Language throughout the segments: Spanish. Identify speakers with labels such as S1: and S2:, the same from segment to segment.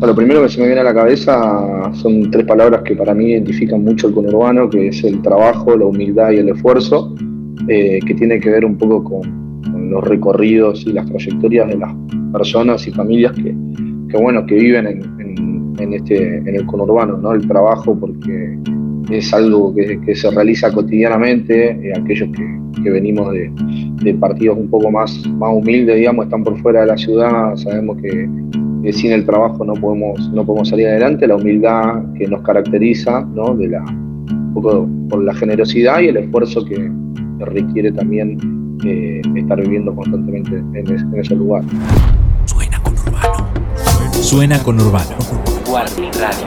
S1: Lo primero que se me viene a la cabeza son tres palabras que para mí identifican mucho el conurbano, que es el trabajo, la humildad y el esfuerzo, eh, que tiene que ver un poco con, los recorridos y las trayectorias de las personas y familias que, bueno, que viven en, este, en el conurbano, ¿no? El trabajo porque es algo que, se realiza cotidianamente, eh, aquellos que, venimos de, partidos un poco más, más humildes, digamos, están por fuera de la ciudad, sabemos que, sin el trabajo no podemos, no podemos salir adelante, la humildad que nos caracteriza, ¿no? De la, un poco por la generosidad y el esfuerzo que, requiere también eh, estar viviendo constantemente en, ese lugar.
S2: Suena con Urbano. Suena con Urbano. Warning Radio.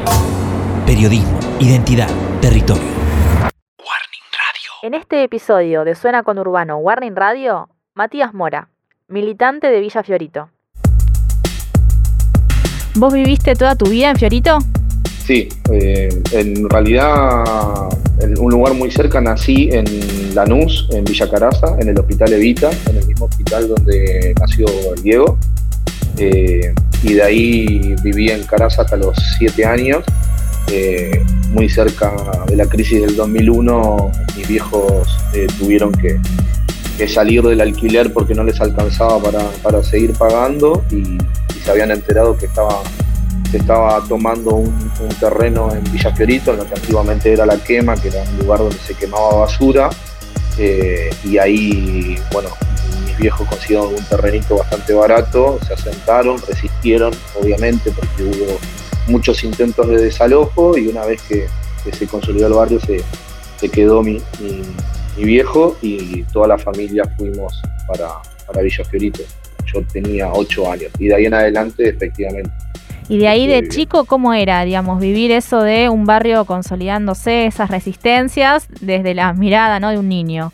S2: Periodismo, identidad, territorio.
S3: Warning Radio. En este episodio de Suena con Urbano Warning Radio, Matías Mora, militante de Villa Fiorito. ¿Vos viviste toda tu vida en Fiorito?
S1: Sí, eh, en realidad en un lugar muy cerca nací en Lanús, en Villa Caraza, en el Hospital Evita, en el mismo hospital donde nació Diego. Eh, y de ahí viví en Caraza hasta los siete años. Eh, muy cerca de la crisis del 2001, mis viejos tuvieron que, salir del alquiler porque no les alcanzaba para, seguir pagando y, se habían enterado que estaban estaba tomando un, terreno en Villa Fiorito, en lo que antiguamente era la quema, que era un lugar donde se quemaba basura. Eh, y ahí, bueno, mis viejos consiguieron un terrenito bastante barato, se asentaron, resistieron, obviamente, porque hubo muchos intentos de desalojo y una vez que, se consolidó el barrio se, quedó mi, viejo y toda la familia fuimos para, para Villa Fiorito. Yo tenía ocho años y de ahí en adelante, efectivamente,
S3: y de ahí de chico, ¿cómo era, digamos, vivir eso de un barrio consolidándose, esas resistencias, desde la mirada ¿no? de un niño?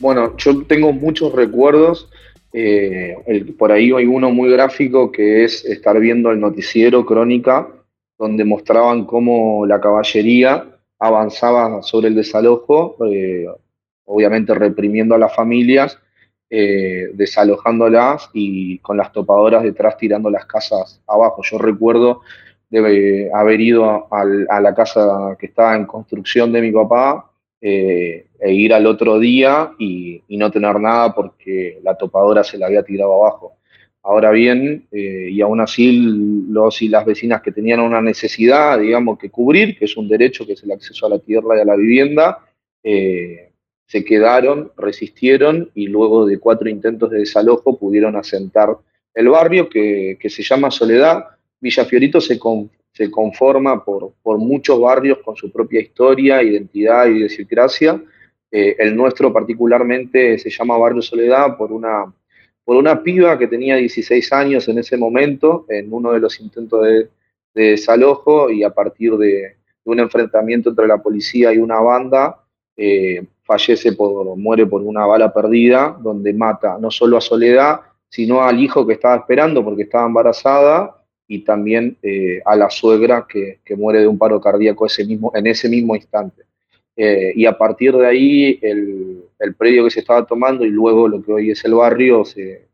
S1: Bueno, yo tengo muchos recuerdos. Eh, por ahí hay uno muy gráfico que es estar viendo el noticiero Crónica, donde mostraban cómo la caballería avanzaba sobre el desalojo, eh, obviamente reprimiendo a las familias eh, desalojándolas y con las topadoras detrás tirando las casas abajo. Yo recuerdo de haber ido a, la casa que estaba en construcción de mi papá eh, e ir al otro día y, no tener nada porque la topadora se la había tirado abajo. Ahora bien, eh, y aún así los y las vecinas que tenían una necesidad, digamos, que cubrir, que es un derecho, que es el acceso a la tierra y a la vivienda, se quedaron, resistieron y luego de cuatro intentos de desalojo pudieron asentar el barrio que, se llama Soledad. Villa Fiorito se, se conforma por, por, muchos barrios con su propia historia, identidad y idiosincrasia. Eh, el nuestro particularmente se llama Barrio Soledad por una, por una piba que tenía 16 años en ese momento, en uno de los intentos de, desalojo y a partir de, un enfrentamiento entre la policía y una banda, eh, fallece por, muere por una bala perdida, donde mata no solo a Soledad, sino al hijo que estaba esperando porque estaba embarazada y también eh, a la suegra que, muere de un paro cardíaco ese mismo, en ese mismo instante. Eh, y a partir de ahí, el, predio que se estaba tomando y luego lo que hoy es el barrio se,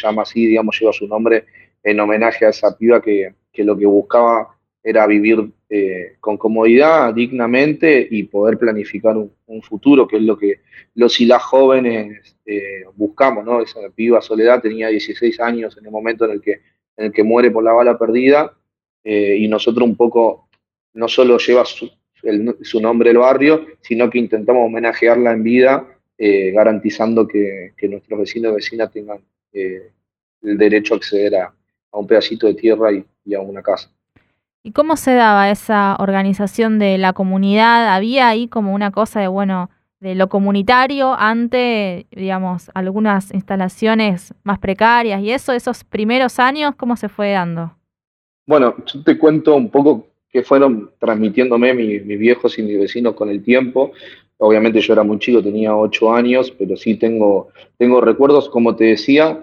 S1: llama así, digamos, lleva su nombre en homenaje a esa piba que, que lo que buscaba era vivir eh, con comodidad, dignamente y poder planificar un, futuro, que es lo que los y las jóvenes eh, buscamos, ¿no? Esa piba Soledad tenía 16 años en el momento en el que, en el que muere por la bala perdida eh, y nosotros un poco no solo lleva su, nombre el barrio, sino que intentamos homenajearla en vida, garantizando que, nuestros vecinos y vecinas tengan el derecho a acceder a, un pedacito de tierra y a una casa.
S3: ¿Y cómo se daba esa organización de la comunidad? ¿Había ahí como una cosa de, bueno, de lo comunitario ante, digamos, algunas instalaciones más precarias y eso, esos primeros años, cómo se fue dando?
S1: Bueno, yo te cuento un poco qué fueron transmitiéndome mis, mis viejos y mis vecinos con el tiempo. Obviamente yo era muy chico, tenía ocho años, pero sí tengo, tengo recuerdos, como te decía,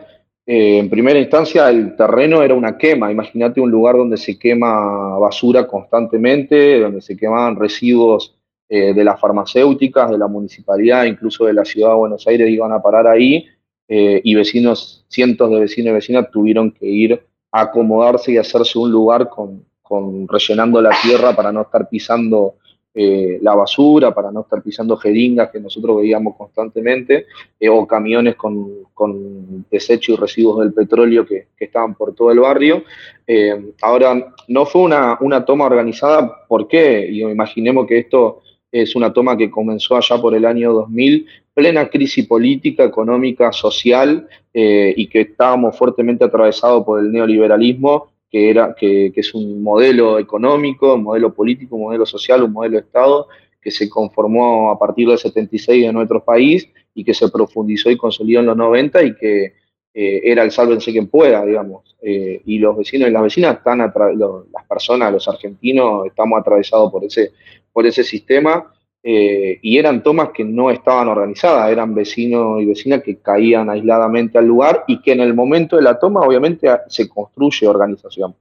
S1: eh, en primera instancia, el terreno era una quema. Imagínate un lugar donde se quema basura constantemente, donde se quemaban residuos eh, de las farmacéuticas, de la municipalidad, incluso de la ciudad de Buenos Aires, iban a parar ahí. Eh, y vecinos, cientos de vecinos y vecinas tuvieron que ir acomodarse y hacerse un lugar con, con rellenando la tierra para no estar pisando eh, la basura, para no estar pisando jeringas que nosotros veíamos constantemente, eh, o camiones con, con desechos y residuos del petróleo que, estaban por todo el barrio. Eh, ahora, no fue una, una, toma organizada, ¿por qué? Imaginemos que esto es una toma que comenzó allá por el año 2000, plena crisis política, económica, social, y que estábamos fuertemente atravesados por el neoliberalismo que, era, que, es un modelo económico, un modelo político, un modelo social, un modelo de Estado que se conformó a partir del 76 en nuestro país y que se profundizó y consolidó en los 90 y que eh, era el sálvense quien pueda, digamos. Eh, y los vecinos y las vecinas están, las personas, los argentinos, estamos atravesados por ese, por ese sistema eh, y eran tomas que no estaban organizadas, eran vecinos y vecinas que caían aisladamente al lugar y que en el momento de la toma obviamente se construye organización.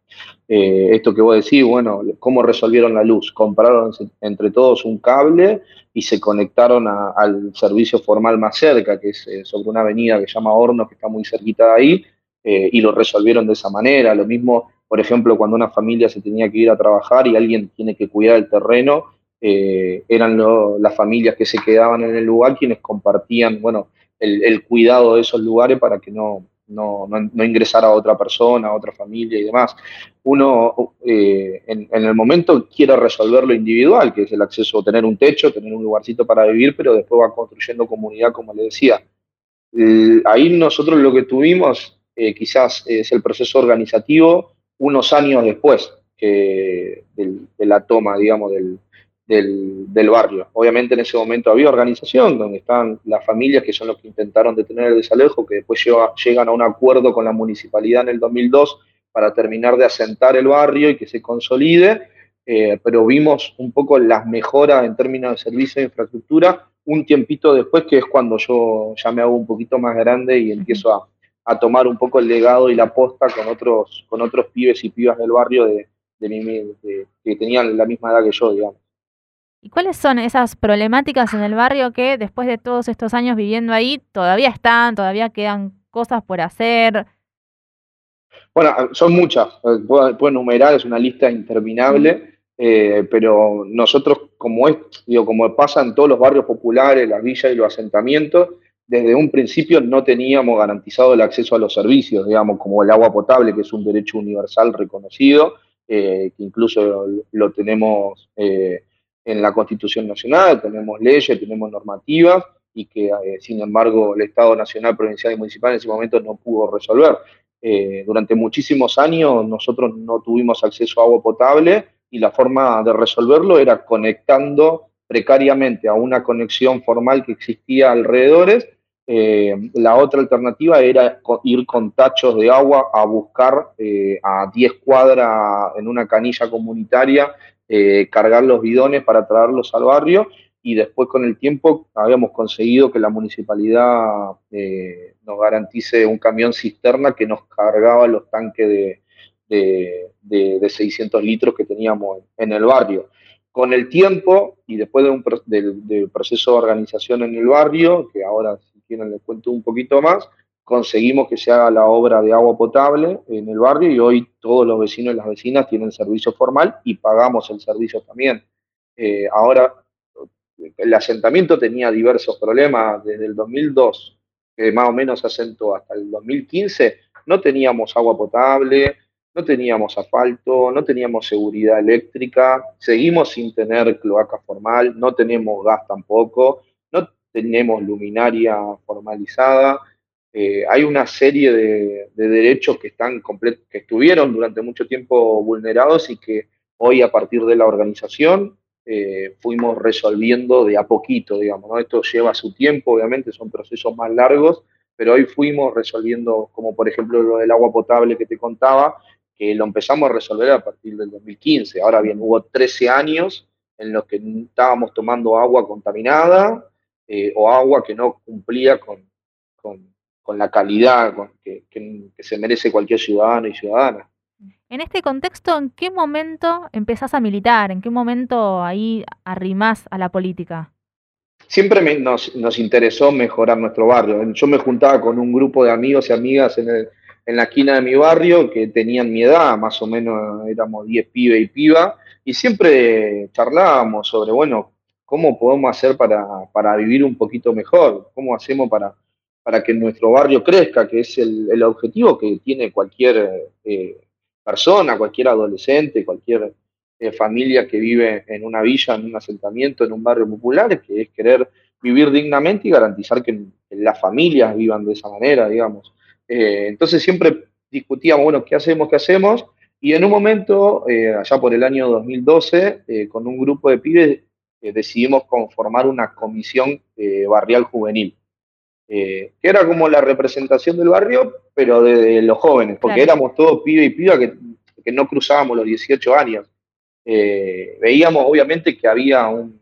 S1: Eh, esto que vos decís, bueno, ¿cómo resolvieron la luz? Compraron entre todos un cable y se conectaron al servicio formal más cerca, que es eh, sobre una avenida que se llama Hornos, que está muy cerquita de ahí, y lo resolvieron de esa manera. Lo mismo, por ejemplo, cuando una familia se tenía que ir a trabajar y alguien tiene que cuidar el terreno, eh, eran las familias que se quedaban en el lugar quienes compartían, bueno, el, cuidado de esos lugares para que no, no, no, ingresara a otra persona, otra familia y demás. Uno eh, en, el momento quiere resolver lo individual, que es el acceso a tener un techo, tener un lugarcito para vivir, pero después va construyendo comunidad, como le decía. ahí nosotros lo que tuvimos eh, quizás es el proceso organizativo unos años después que de la toma, digamos, del, del, barrio. Obviamente en ese momento había organización, donde están las familias que son los que intentaron detener el desalejo, que después llegan a un acuerdo con la municipalidad en el 2002 para terminar de asentar el barrio y que se consolide, eh, pero vimos un poco las mejoras en términos de servicio e infraestructura un tiempito después, que es cuando yo ya me hago un poquito más grande y empiezo a, tomar un poco el legado y la posta con otros, con otros pibes y pibas del barrio de, de, que tenían la misma edad que yo, digamos.
S3: ¿Y cuáles son esas problemáticas en el barrio que después de todos estos años viviendo ahí todavía están, todavía quedan cosas por hacer?
S1: Bueno, ah, son muchas, eh, puedo, enumerar, es una lista interminable, eh, pero nosotros, como, es, digo, como pasa en todos los barrios populares, las villas y los asentamientos, desde un principio no teníamos garantizado el acceso a los servicios, digamos, como el agua potable, que es un derecho universal reconocido, eh, que incluso lo, tenemos en la Constitución Nacional, tenemos leyes, tenemos normativas y que, eh, sin embargo, el Estado Nacional, Provincial y Municipal en ese momento no pudo resolver. Eh, durante muchísimos años nosotros no tuvimos acceso a agua potable y la forma de resolverlo era conectando precariamente a una conexión formal que existía alrededores. Eh, la otra alternativa era ir con tachos de agua a buscar a 10 cuadras en una canilla comunitaria eh, cargar los bidones para traerlos al barrio y después con el tiempo habíamos conseguido que la municipalidad eh, nos garantice un camión cisterna que nos cargaba los tanques de, de, 600 litros que teníamos en el barrio. Con el tiempo y después de un del proceso de organización en el barrio, que ahora si quieren les cuento un poquito más, conseguimos que se haga la obra de agua potable en el barrio y hoy todos los vecinos y las vecinas tienen servicio formal y pagamos el servicio también. Eh, ahora, el asentamiento tenía diversos problemas desde el 2002, que más o menos asentó hasta el 2015, no teníamos agua potable, no teníamos asfalto, no teníamos seguridad eléctrica, seguimos sin tener cloaca formal, no tenemos gas tampoco, no tenemos luminaria formalizada, eh, hay una serie de, derechos que, están que estuvieron durante mucho tiempo vulnerados y que hoy a partir de la organización eh, fuimos resolviendo de a poquito, digamos. Esto lleva su tiempo, obviamente, son procesos más largos, pero hoy fuimos resolviendo, como por ejemplo lo del agua potable que te contaba, que lo empezamos a resolver a partir del 2015. Ahora bien, hubo 13 años en los que estábamos tomando agua contaminada eh, o agua que no cumplía con la calidad que, se merece cualquier ciudadano y ciudadana.
S3: En este contexto, ¿en qué momento empezás a militar? ¿En qué momento ahí arrimás a la política?
S1: Siempre nos, interesó mejorar nuestro barrio. Yo me juntaba con un grupo de amigos y amigas en en la esquina de mi barrio que tenían mi edad, más o menos éramos 10 pibe y piba, y siempre charlábamos sobre, bueno, cómo podemos hacer para, para vivir un poquito mejor, cómo hacemos para, para que nuestro barrio crezca, que es el, objetivo que tiene cualquier eh, persona, cualquier adolescente, cualquier eh, familia que vive en una villa, en un asentamiento, en un barrio popular, que es querer vivir dignamente y garantizar que, las familias vivan de esa manera, digamos. Eh, entonces siempre discutíamos, bueno, ¿qué hacemos? ¿Qué hacemos? Y en un momento, allá por el año 2012, con un grupo de pibes, decidimos conformar una comisión barrial juvenil. Eh, que era como la representación del barrio, pero de, los jóvenes, porque éramos todos pibe y piba que, no cruzábamos los 18 años. Eh, veíamos obviamente que había, un,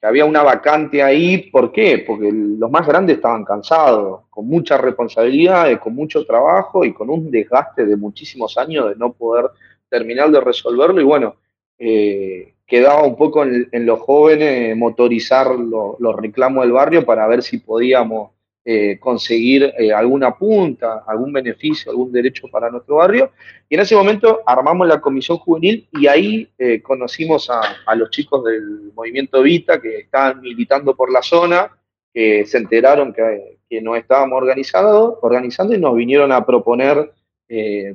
S1: que había una vacante ahí, ¿por qué? Porque los más grandes estaban cansados, con muchas responsabilidades, con mucho trabajo y con un desgaste de muchísimos años de no poder terminar de resolverlo y bueno, eh, quedaba un poco en, los jóvenes motorizar los reclamos del barrio para ver si podíamos eh, conseguir eh, alguna punta, algún beneficio, algún derecho para nuestro barrio. Y en ese momento armamos la comisión juvenil y ahí eh, conocimos a, los chicos del movimiento Vita que estaban militando por la zona, que se enteraron que, que nos estábamos organizando y nos vinieron a proponer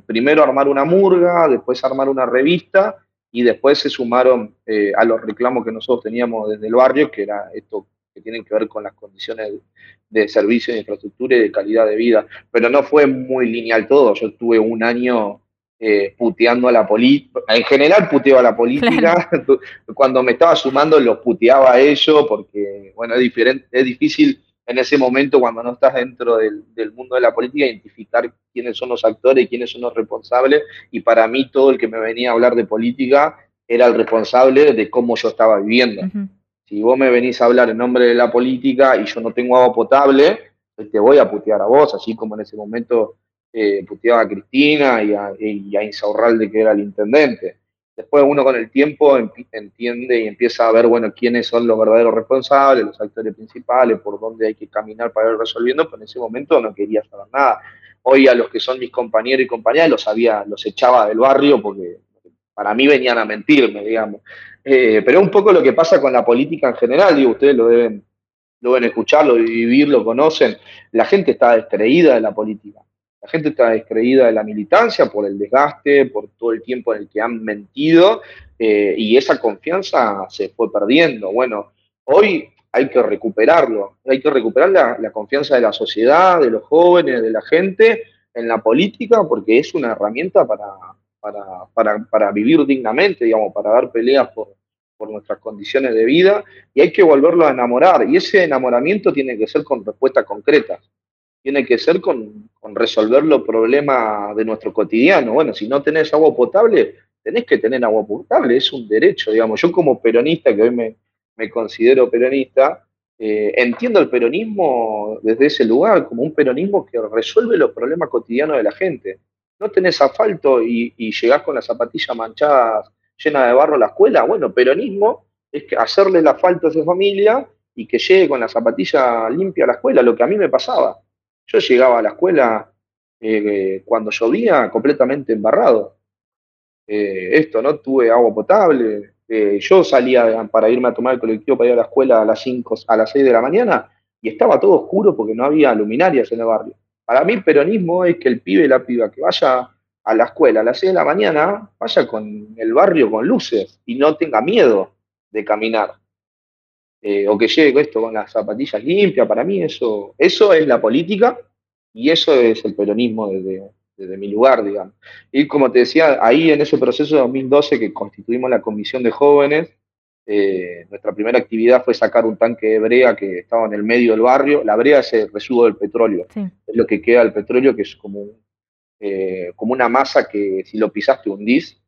S1: primero armar una murga, después armar una revista y después se sumaron a los reclamos que nosotros teníamos desde el barrio, que era esto que tienen que ver con las condiciones de servicio, de infraestructura y de calidad de vida. Pero no fue muy lineal todo. Yo estuve un año eh, puteando a la política. En general puteo a la política. Cuando me estaba sumando los puteaba a ellos porque, bueno, es, diferente, es difícil en ese momento cuando no estás dentro del, del, mundo de la política identificar quiénes son los actores quiénes son los responsables. Y para mí todo el que me venía a hablar de política era el responsable de cómo yo estaba viviendo si vos me venís a hablar en nombre de la política y yo no tengo agua potable, pues te voy a putear a vos, así como en ese momento eh, puteaba a Cristina y a, y a que era el intendente. Después uno con el tiempo entiende y empieza a ver, bueno, quiénes son los verdaderos responsables, los actores principales, por dónde hay que caminar para ir resolviendo, pero en ese momento no quería saber nada. Hoy a los que son mis compañeros y compañeras los, los echaba del barrio porque para mí venían a mentirme, digamos. Eh, pero es un poco lo que pasa con la política en general, digo, ustedes lo deben, lo deben escuchar, lo vivir, lo conocen. La gente está descreída de la política. La gente está descreída de la militancia por el desgaste, por todo el tiempo en el que han mentido eh, y esa confianza se fue perdiendo. Bueno, hoy hay que recuperarlo, hay que recuperar la, confianza de la sociedad, de los jóvenes, de la gente en la política, porque es una herramienta para, para, para, para, vivir dignamente, digamos, para dar peleas por, por nuestras condiciones de vida, y hay que volverlo a enamorar. Y ese enamoramiento tiene que ser con respuestas concretas, tiene que ser con, con resolver los problemas de nuestro cotidiano. Bueno, si no tenés agua potable, tenés que tener agua potable, es un derecho, digamos. Yo como peronista, que hoy me, me considero peronista, eh, entiendo el peronismo desde ese lugar, como un peronismo que resuelve los problemas cotidianos de la gente no tenés asfalto y, llegás con las zapatillas manchadas, llenas de barro a la escuela, bueno, peronismo es que hacerle el asfalto a esa familia y que llegue con la zapatilla limpia a la escuela, lo que a mí me pasaba. Yo llegaba a la escuela eh, cuando llovía completamente embarrado. Eh, esto, ¿no? Tuve agua potable. Eh, yo salía para irme a tomar el colectivo para ir a la escuela a las 5, a las 6 de la mañana y estaba todo oscuro porque no había luminarias en el barrio. Para mí, peronismo es que el pibe y la piba que vaya a la escuela a las 6 de la mañana, vaya con el barrio con luces y no tenga miedo de caminar. Eh, o que llegue esto con las zapatillas limpias. Para mí, eso, eso es la política y eso es el peronismo desde, desde mi lugar, digamos. Y como te decía, ahí en ese proceso de 2012 que constituimos la comisión de jóvenes, eh, nuestra primera actividad fue sacar un tanque de brea que estaba en el medio del barrio. La brea es el residuo del petróleo, es lo que queda del petróleo, que es como, eh, como una masa que si lo pisaste hundís.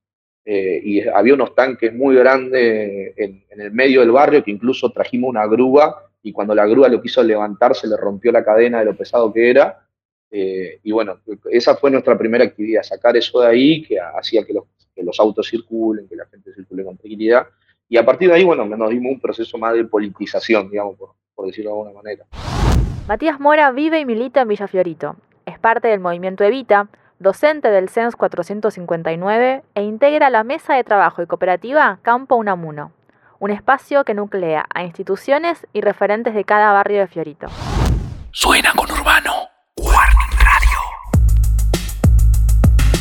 S1: Eh, y había unos tanques muy grandes en, el medio del barrio que incluso trajimos una grúa y cuando la grúa lo quiso levantar se le rompió la cadena de lo pesado que era. y bueno, esa fue nuestra primera actividad, sacar eso de ahí que hacía que los, que los autos circulen, que la gente circule con tranquilidad y a partir de ahí, bueno, nos dimos un proceso más de politización, digamos, por, decirlo de alguna manera.
S3: Matías Mora vive y milita en Villa Fiorito. Es parte del movimiento Evita, docente del CENS 459 e integra la Mesa de Trabajo y Cooperativa Campo Unamuno, un espacio que nuclea a instituciones y referentes de cada barrio de Fiorito.
S2: Suena con Urbano,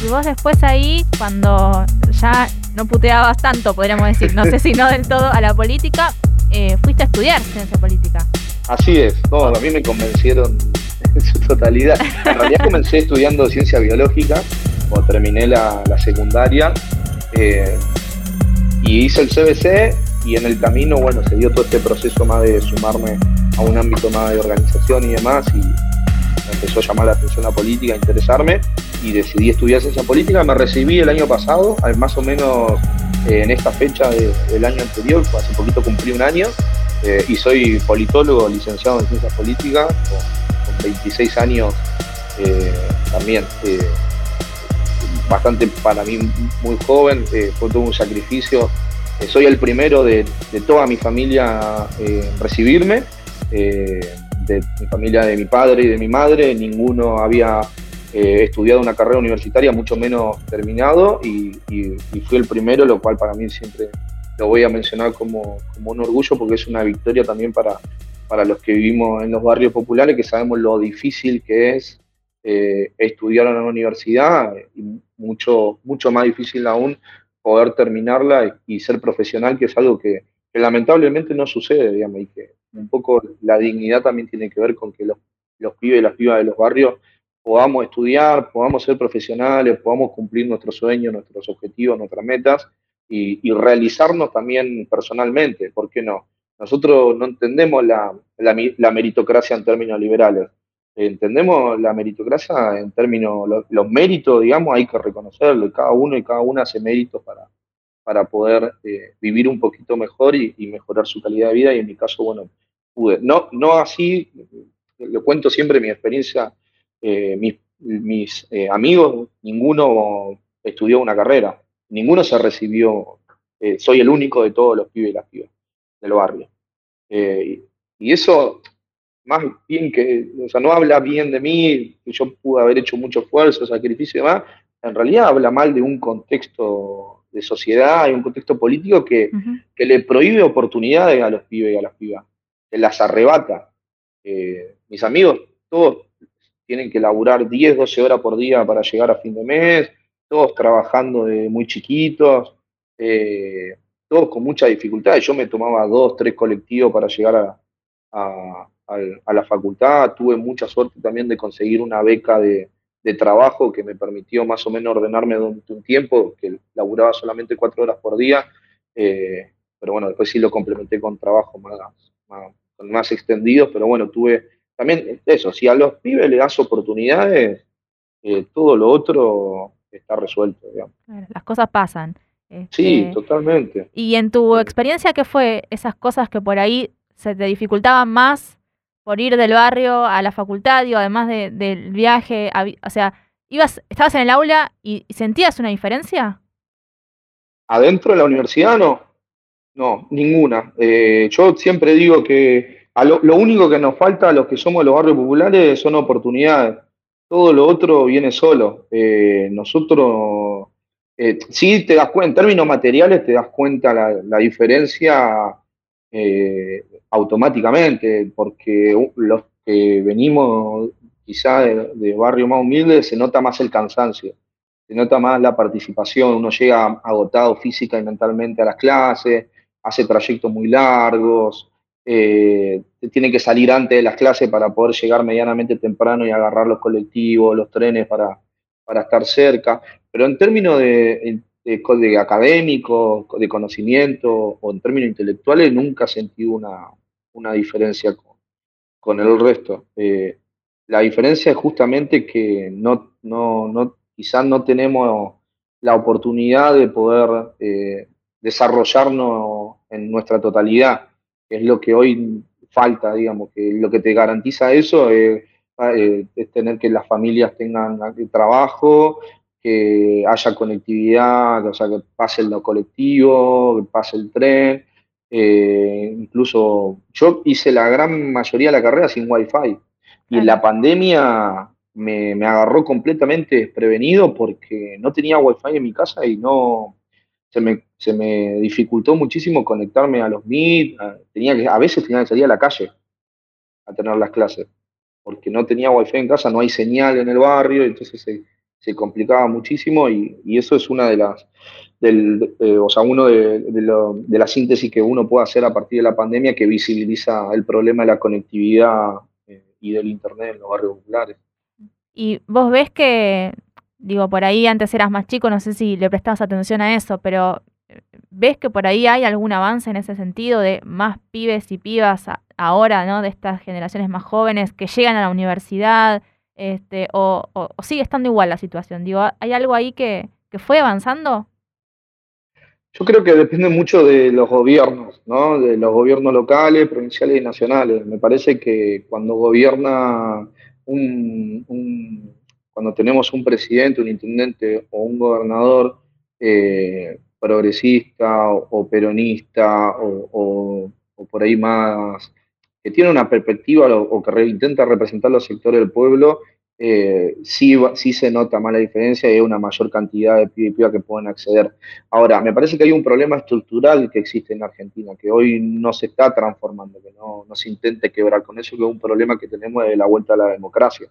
S3: Y vos después ahí, cuando ya no puteabas tanto, podríamos decir, no sé si no del todo, a la política, eh, fuiste a estudiar ciencia política.
S1: Así es, no, a mí me convencieron en su totalidad. En realidad comencé estudiando ciencia biológica, cuando terminé la, secundaria, eh, y hice el CBC, y en el camino, bueno, se dio todo este proceso más de sumarme a un ámbito más de organización y demás, empezó a llamar la atención la política, a interesarme, y decidí estudiar ciencia política. Me recibí el año pasado, más o menos eh, en esta fecha del año anterior, hace poquito cumplí un año, eh, y soy politólogo licenciado en ciencias políticas, con, 26 años eh, también. bastante para mí muy joven, fue todo un sacrificio. soy el primero de, toda mi familia en recibirme, de mi familia de mi padre y de mi madre, ninguno había He estudiado una carrera universitaria, mucho menos terminado, y, fui el primero, lo cual para mí siempre lo voy a mencionar como, un orgullo porque es una victoria también para, para los que vivimos en los barrios populares, que sabemos lo difícil que es eh, estudiar en una universidad y mucho, mucho más difícil aún poder terminarla y, ser profesional, que es algo que, lamentablemente no sucede, digamos, y que un poco la dignidad también tiene que ver con que los, los pibes y las pibas de los barrios podamos estudiar, podamos ser profesionales, podamos cumplir nuestros sueños, nuestros objetivos, nuestras metas y, realizarnos también personalmente, ¿por qué no? Nosotros no entendemos la, meritocracia en términos liberales, entendemos la meritocracia en términos, los, méritos, digamos, hay que reconocerlo, y cada uno y cada una hace méritos para, para poder eh, vivir un poquito mejor y, mejorar su calidad de vida, y en mi caso, bueno, pude. No, no así, lo cuento siempre mi experiencia eh, mis, eh, amigos, ninguno estudió una carrera, ninguno se recibió, eh, soy el único de todos los pibes y las pibas del barrio. y eso, más bien que, o sea, no habla bien de mí, que yo pude haber hecho mucho esfuerzo, sacrificio y demás, en realidad habla mal de un contexto de sociedad y un contexto político que, que le prohíbe oportunidades a los pibes y a las pibas, que las arrebata. mis amigos, todos tienen que laburar 10, 12 horas por día para llegar a fin de mes, todos trabajando de muy chiquitos, eh, todos con mucha dificultad. Yo me tomaba dos, tres colectivos para llegar a, la facultad. Tuve mucha suerte también de conseguir una beca de, trabajo que me permitió más o menos ordenarme durante un tiempo, que laburaba solamente cuatro horas por día. Eh, pero bueno, después sí lo complementé con trabajo más, más extendidos, pero bueno, tuve también eso, si a los pibes le das oportunidades, eh, todo lo otro está resuelto, digamos.
S3: Las cosas pasan.
S1: sí, este, totalmente.
S3: Y en tu experiencia, ¿qué fue esas cosas que por ahí se te dificultaban más por ir del barrio a la facultad, digo, además del viaje? o sea, ibas, estabas en el aula y, sentías una diferencia?
S1: Adentro de la universidad no, no, ninguna. Eh, yo siempre digo que lo, único que nos falta a los que somos los barrios populares son oportunidades. Todo lo otro viene solo. Eh, nosotros, eh, sí te das cuenta, en términos materiales te das cuenta la, diferencia eh, automáticamente, porque los que venimos quizá de, de barrio más humilde se nota más el cansancio, se nota más la participación, uno llega agotado física y mentalmente a las clases, hace trayectos muy largos, eh, tiene que salir antes de las clases para poder llegar medianamente temprano y agarrar los colectivos, los trenes para, para estar cerca. Pero en términos de, de, académico, de conocimiento o en términos intelectuales, nunca sentí una, una diferencia con, con, el resto. Eh, la diferencia es justamente que no, no, no, quizás no tenemos la oportunidad de poder eh, desarrollarnos en nuestra totalidad es lo que hoy falta, digamos, que lo que te garantiza eso es, eh, tener que las familias tengan trabajo, que haya conectividad, o sea, que pase el colectivo, que pase el tren. Eh, incluso yo hice la gran mayoría de la carrera sin wifi y la pandemia me, agarró completamente desprevenido porque no tenía wifi en mi casa y no se me, se me dificultó muchísimo conectarme a los Meet, tenía que, a veces tenía que salir a la calle a tener las clases, porque no tenía wifi en casa, no hay señal en el barrio, entonces se, se complicaba muchísimo y, y, eso es una de las, del, eh, o sea, uno de, de, la síntesis que uno puede hacer a partir de la pandemia que visibiliza el problema de la conectividad eh, y del Internet en los barrios populares.
S3: Y vos ves que, digo, por ahí antes eras más chico, no sé si le prestabas atención a eso, pero eh, ¿ves que por ahí hay algún avance en ese sentido de más pibes y pibas ahora, ¿no? De estas generaciones más jóvenes que llegan a la universidad, este, o, sigue estando igual la situación? Digo, ¿hay algo ahí que, que fue avanzando?
S1: Yo creo que depende mucho de los gobiernos, ¿no? De los gobiernos locales, provinciales y nacionales. Me parece que cuando gobierna un, cuando tenemos un presidente, un intendente o un gobernador eh, progresista o, peronista o, por ahí más que tiene una perspectiva o que intenta representar los sectores del pueblo, eh, sí, sí se nota más la diferencia y hay una mayor cantidad de pibes que pueden acceder. Ahora, me parece que hay un problema estructural que existe en Argentina, que hoy no se está transformando, que no se intente quebrar con eso, que es un problema que tenemos de la vuelta a la democracia.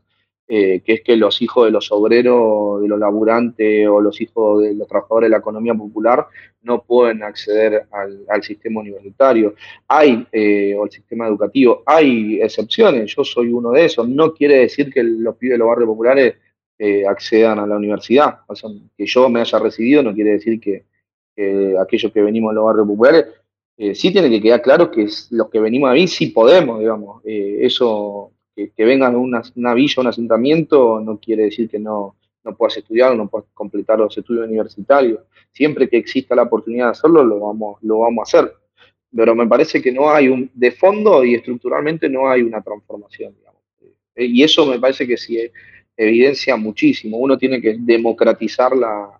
S1: Eh, que es que los hijos de los obreros, de los laburantes o los hijos de los trabajadores de la economía popular no pueden acceder al, sistema universitario. Hay, eh, o el sistema educativo, hay excepciones, yo soy uno de esos. No quiere decir que los pibes de los barrios populares eh, accedan a la universidad. O sea, que yo me haya recibido no quiere decir que, aquellos que venimos de los barrios populares sí tiene que quedar claro que los que venimos ahí sí podemos, digamos. eso que, vengan a una, una, villa, un asentamiento, no quiere decir que no, no puedas estudiar no puedas completar los estudios universitarios. Siempre que exista la oportunidad de hacerlo, lo vamos, lo vamos a hacer. Pero me parece que no hay un, de fondo y estructuralmente no hay una transformación. Eh, y eso me parece que sí evidencia muchísimo. Uno tiene que democratizar la,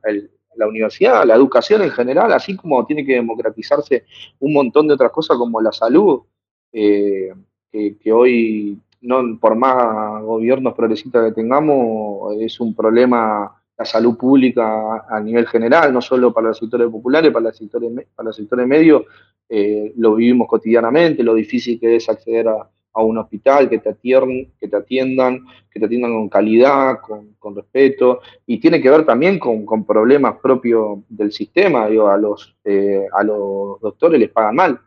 S1: la universidad, la educación en general, así como tiene que democratizarse un montón de otras cosas como la salud, eh, que, que, hoy no por más gobiernos progresistas que tengamos, es un problema la salud pública a nivel general, no solo para los sectores populares, para los sectores, para los sectores medios, eh, lo vivimos cotidianamente, lo difícil que es acceder a, un hospital, que te, atiendan, que te atiendan, que te atiendan con calidad, con, respeto, y tiene que ver también con, problemas propios del sistema, digo, a los, eh, a los doctores les pagan mal,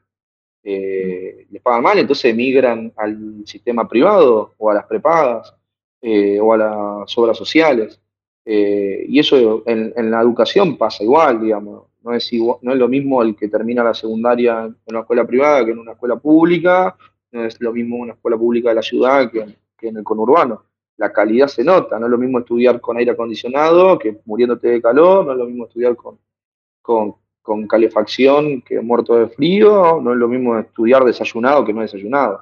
S1: eh, les pagan mal, entonces emigran al sistema privado o a las prepagas eh, o a las obras sociales. Eh, y eso en, la educación pasa igual, digamos. No es, no es lo mismo el que termina la secundaria en una escuela privada que en una escuela pública, no es lo mismo una escuela pública de la ciudad que, en el conurbano. La calidad se nota, no es lo mismo estudiar con aire acondicionado que muriéndote de calor, no es lo mismo estudiar con con calefacción que muerto de frío, no es lo mismo estudiar desayunado que no desayunado.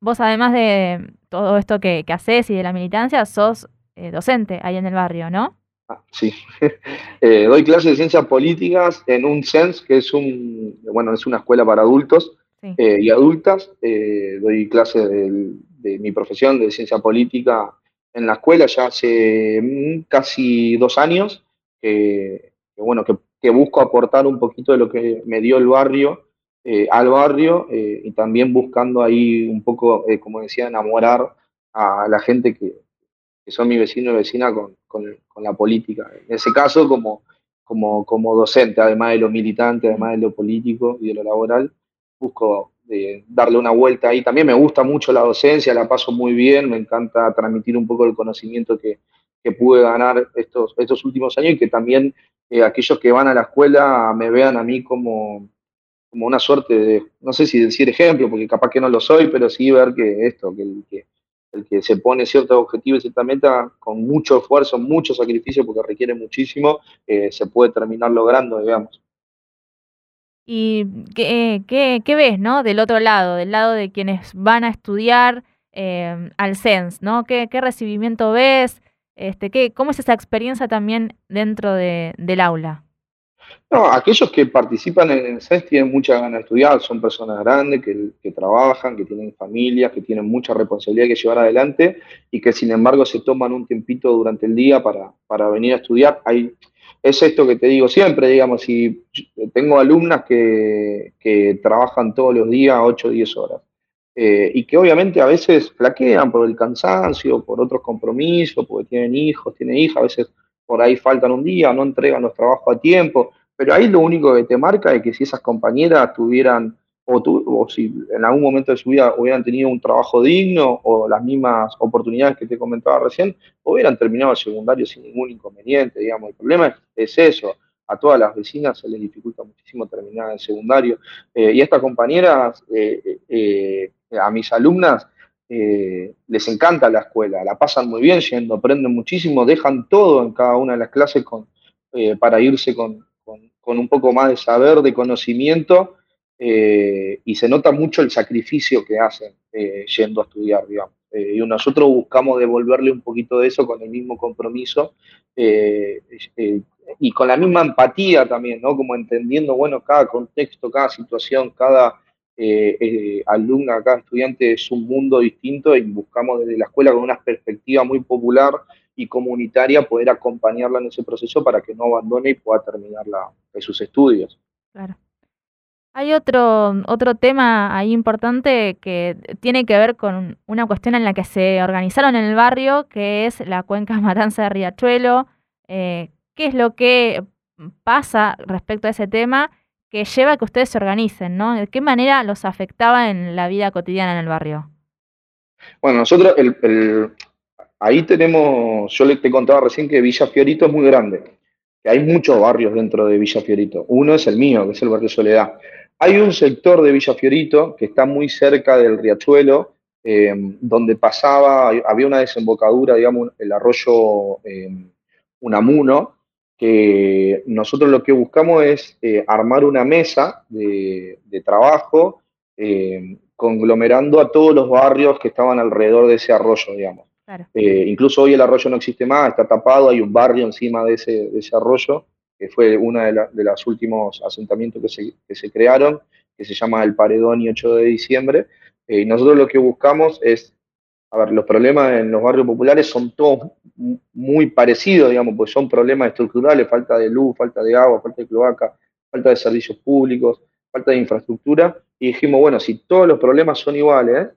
S3: Vos además de todo esto que, que haces y de la militancia, sos eh, docente ahí en el barrio, ¿no?
S1: Ah, sí, eh, doy clases de ciencias políticas en un CENS, que es un, bueno, es una escuela para adultos eh, y adultas. doy clases de, mi profesión de ciencia política en la escuela ya hace mm, casi dos años. que bueno, que que busco aportar un poquito de lo que me dio el barrio eh, al barrio eh, y también buscando ahí un poco, eh, como decía, enamorar a la gente que, son mi vecino y vecina con, la política. En ese caso, como, como, como docente, además de lo militante, además de lo político y de lo laboral, busco darle una vuelta ahí. También me gusta mucho la docencia, la paso muy bien, me encanta transmitir un poco el conocimiento que, que pude ganar estos, estos últimos años y que también eh, aquellos que van a la escuela me vean a mí como, como una suerte de, no sé si decir ejemplo, porque capaz que no lo soy, pero sí ver que esto, que el que, el que se pone ciertos objetivos y cierta meta con mucho esfuerzo, mucho sacrificio, porque requiere muchísimo, eh, se puede terminar logrando, digamos.
S3: ¿Y qué, qué, ves, no? Del otro lado, del lado de quienes van a estudiar eh, al CENS, ¿no? ¿Qué, ¿Qué recibimiento ves? Este, ¿qué, ¿Cómo es esa experiencia también dentro de, del aula?
S1: No, aquellos que participan en el CES tienen mucha ganas de estudiar, son personas grandes que, trabajan, que tienen familias, que tienen mucha responsabilidad que llevar adelante y que sin embargo se toman un tiempito durante el día para, para venir a estudiar. Hay, es esto que te digo siempre, digamos, si tengo alumnas que, que trabajan todos los días 8 o 10 horas eh, y que obviamente a veces flaquean por el cansancio, por otros compromisos, porque tienen hijos, tienen hijas, a veces por ahí faltan un día, no entregan los trabajos a tiempo, pero ahí lo único que te marca es que si esas compañeras tuvieran, o, o si en algún momento de su vida hubieran tenido un trabajo digno o las mismas oportunidades que te comentaba recién, hubieran terminado el secundario sin ningún inconveniente, digamos. El problema es, eso, a todas las vecinas se les dificulta muchísimo terminar el secundario. Eh, y estas compañeras, eh, eh, a mis alumnas, les encanta la escuela, la pasan muy bien yendo, aprenden muchísimo, dejan todo en cada una de las clases con, para irse con, con un poco más de saber, de conocimiento, eh, y se nota mucho el sacrificio que hacen eh, yendo a estudiar, digamos. Eh, y nosotros buscamos devolverle un poquito de eso con el mismo compromiso y con la misma empatía también, ¿no? Como entendiendo, bueno, cada contexto, cada situación, cada alumna, cada estudiante es un mundo distinto y buscamos desde la escuela con una perspectiva muy popular y comunitaria poder acompañarla en ese proceso para que no abandone y pueda terminar la, sus estudios.
S3: Claro. Hay otro, otro tema ahí importante que tiene que ver con una cuestión en la que se organizaron en el barrio, que es la cuenca Matanza de Riachuelo. Eh, ¿Qué es lo que pasa respecto a ese tema que lleva a que ustedes se organicen? ¿no? ¿De qué manera los afectaba en la vida cotidiana en el barrio?
S1: Bueno, nosotros Ahí tenemos, yo te contaba recién que Villa Fiorito es muy grande, que hay muchos barrios dentro de Villa Fiorito. Uno es el mío, que es el barrio Soledad. Hay un sector de Villa Fiorito que está muy cerca del riachuelo, eh, donde pasaba, había una desembocadura, digamos, el arroyo eh, Unamuno, que nosotros lo que buscamos es eh, armar una mesa de, de trabajo conglomerando a todos los barrios que estaban alrededor de ese arroyo, digamos. Eh, incluso hoy el arroyo no existe más, está tapado, hay un barrio encima de ese, arroyo, que fue uno de, los últimos asentamientos que se, crearon, que se llama El Paredón y 8 de diciembre. Eh, y nosotros lo que buscamos es, a ver, los problemas en los barrios populares son todos muy parecidos, digamos, pues son problemas estructurales, falta de luz, falta de agua, falta de cloaca, falta de servicios públicos, falta de infraestructura. Y dijimos, bueno, si todos los problemas son iguales,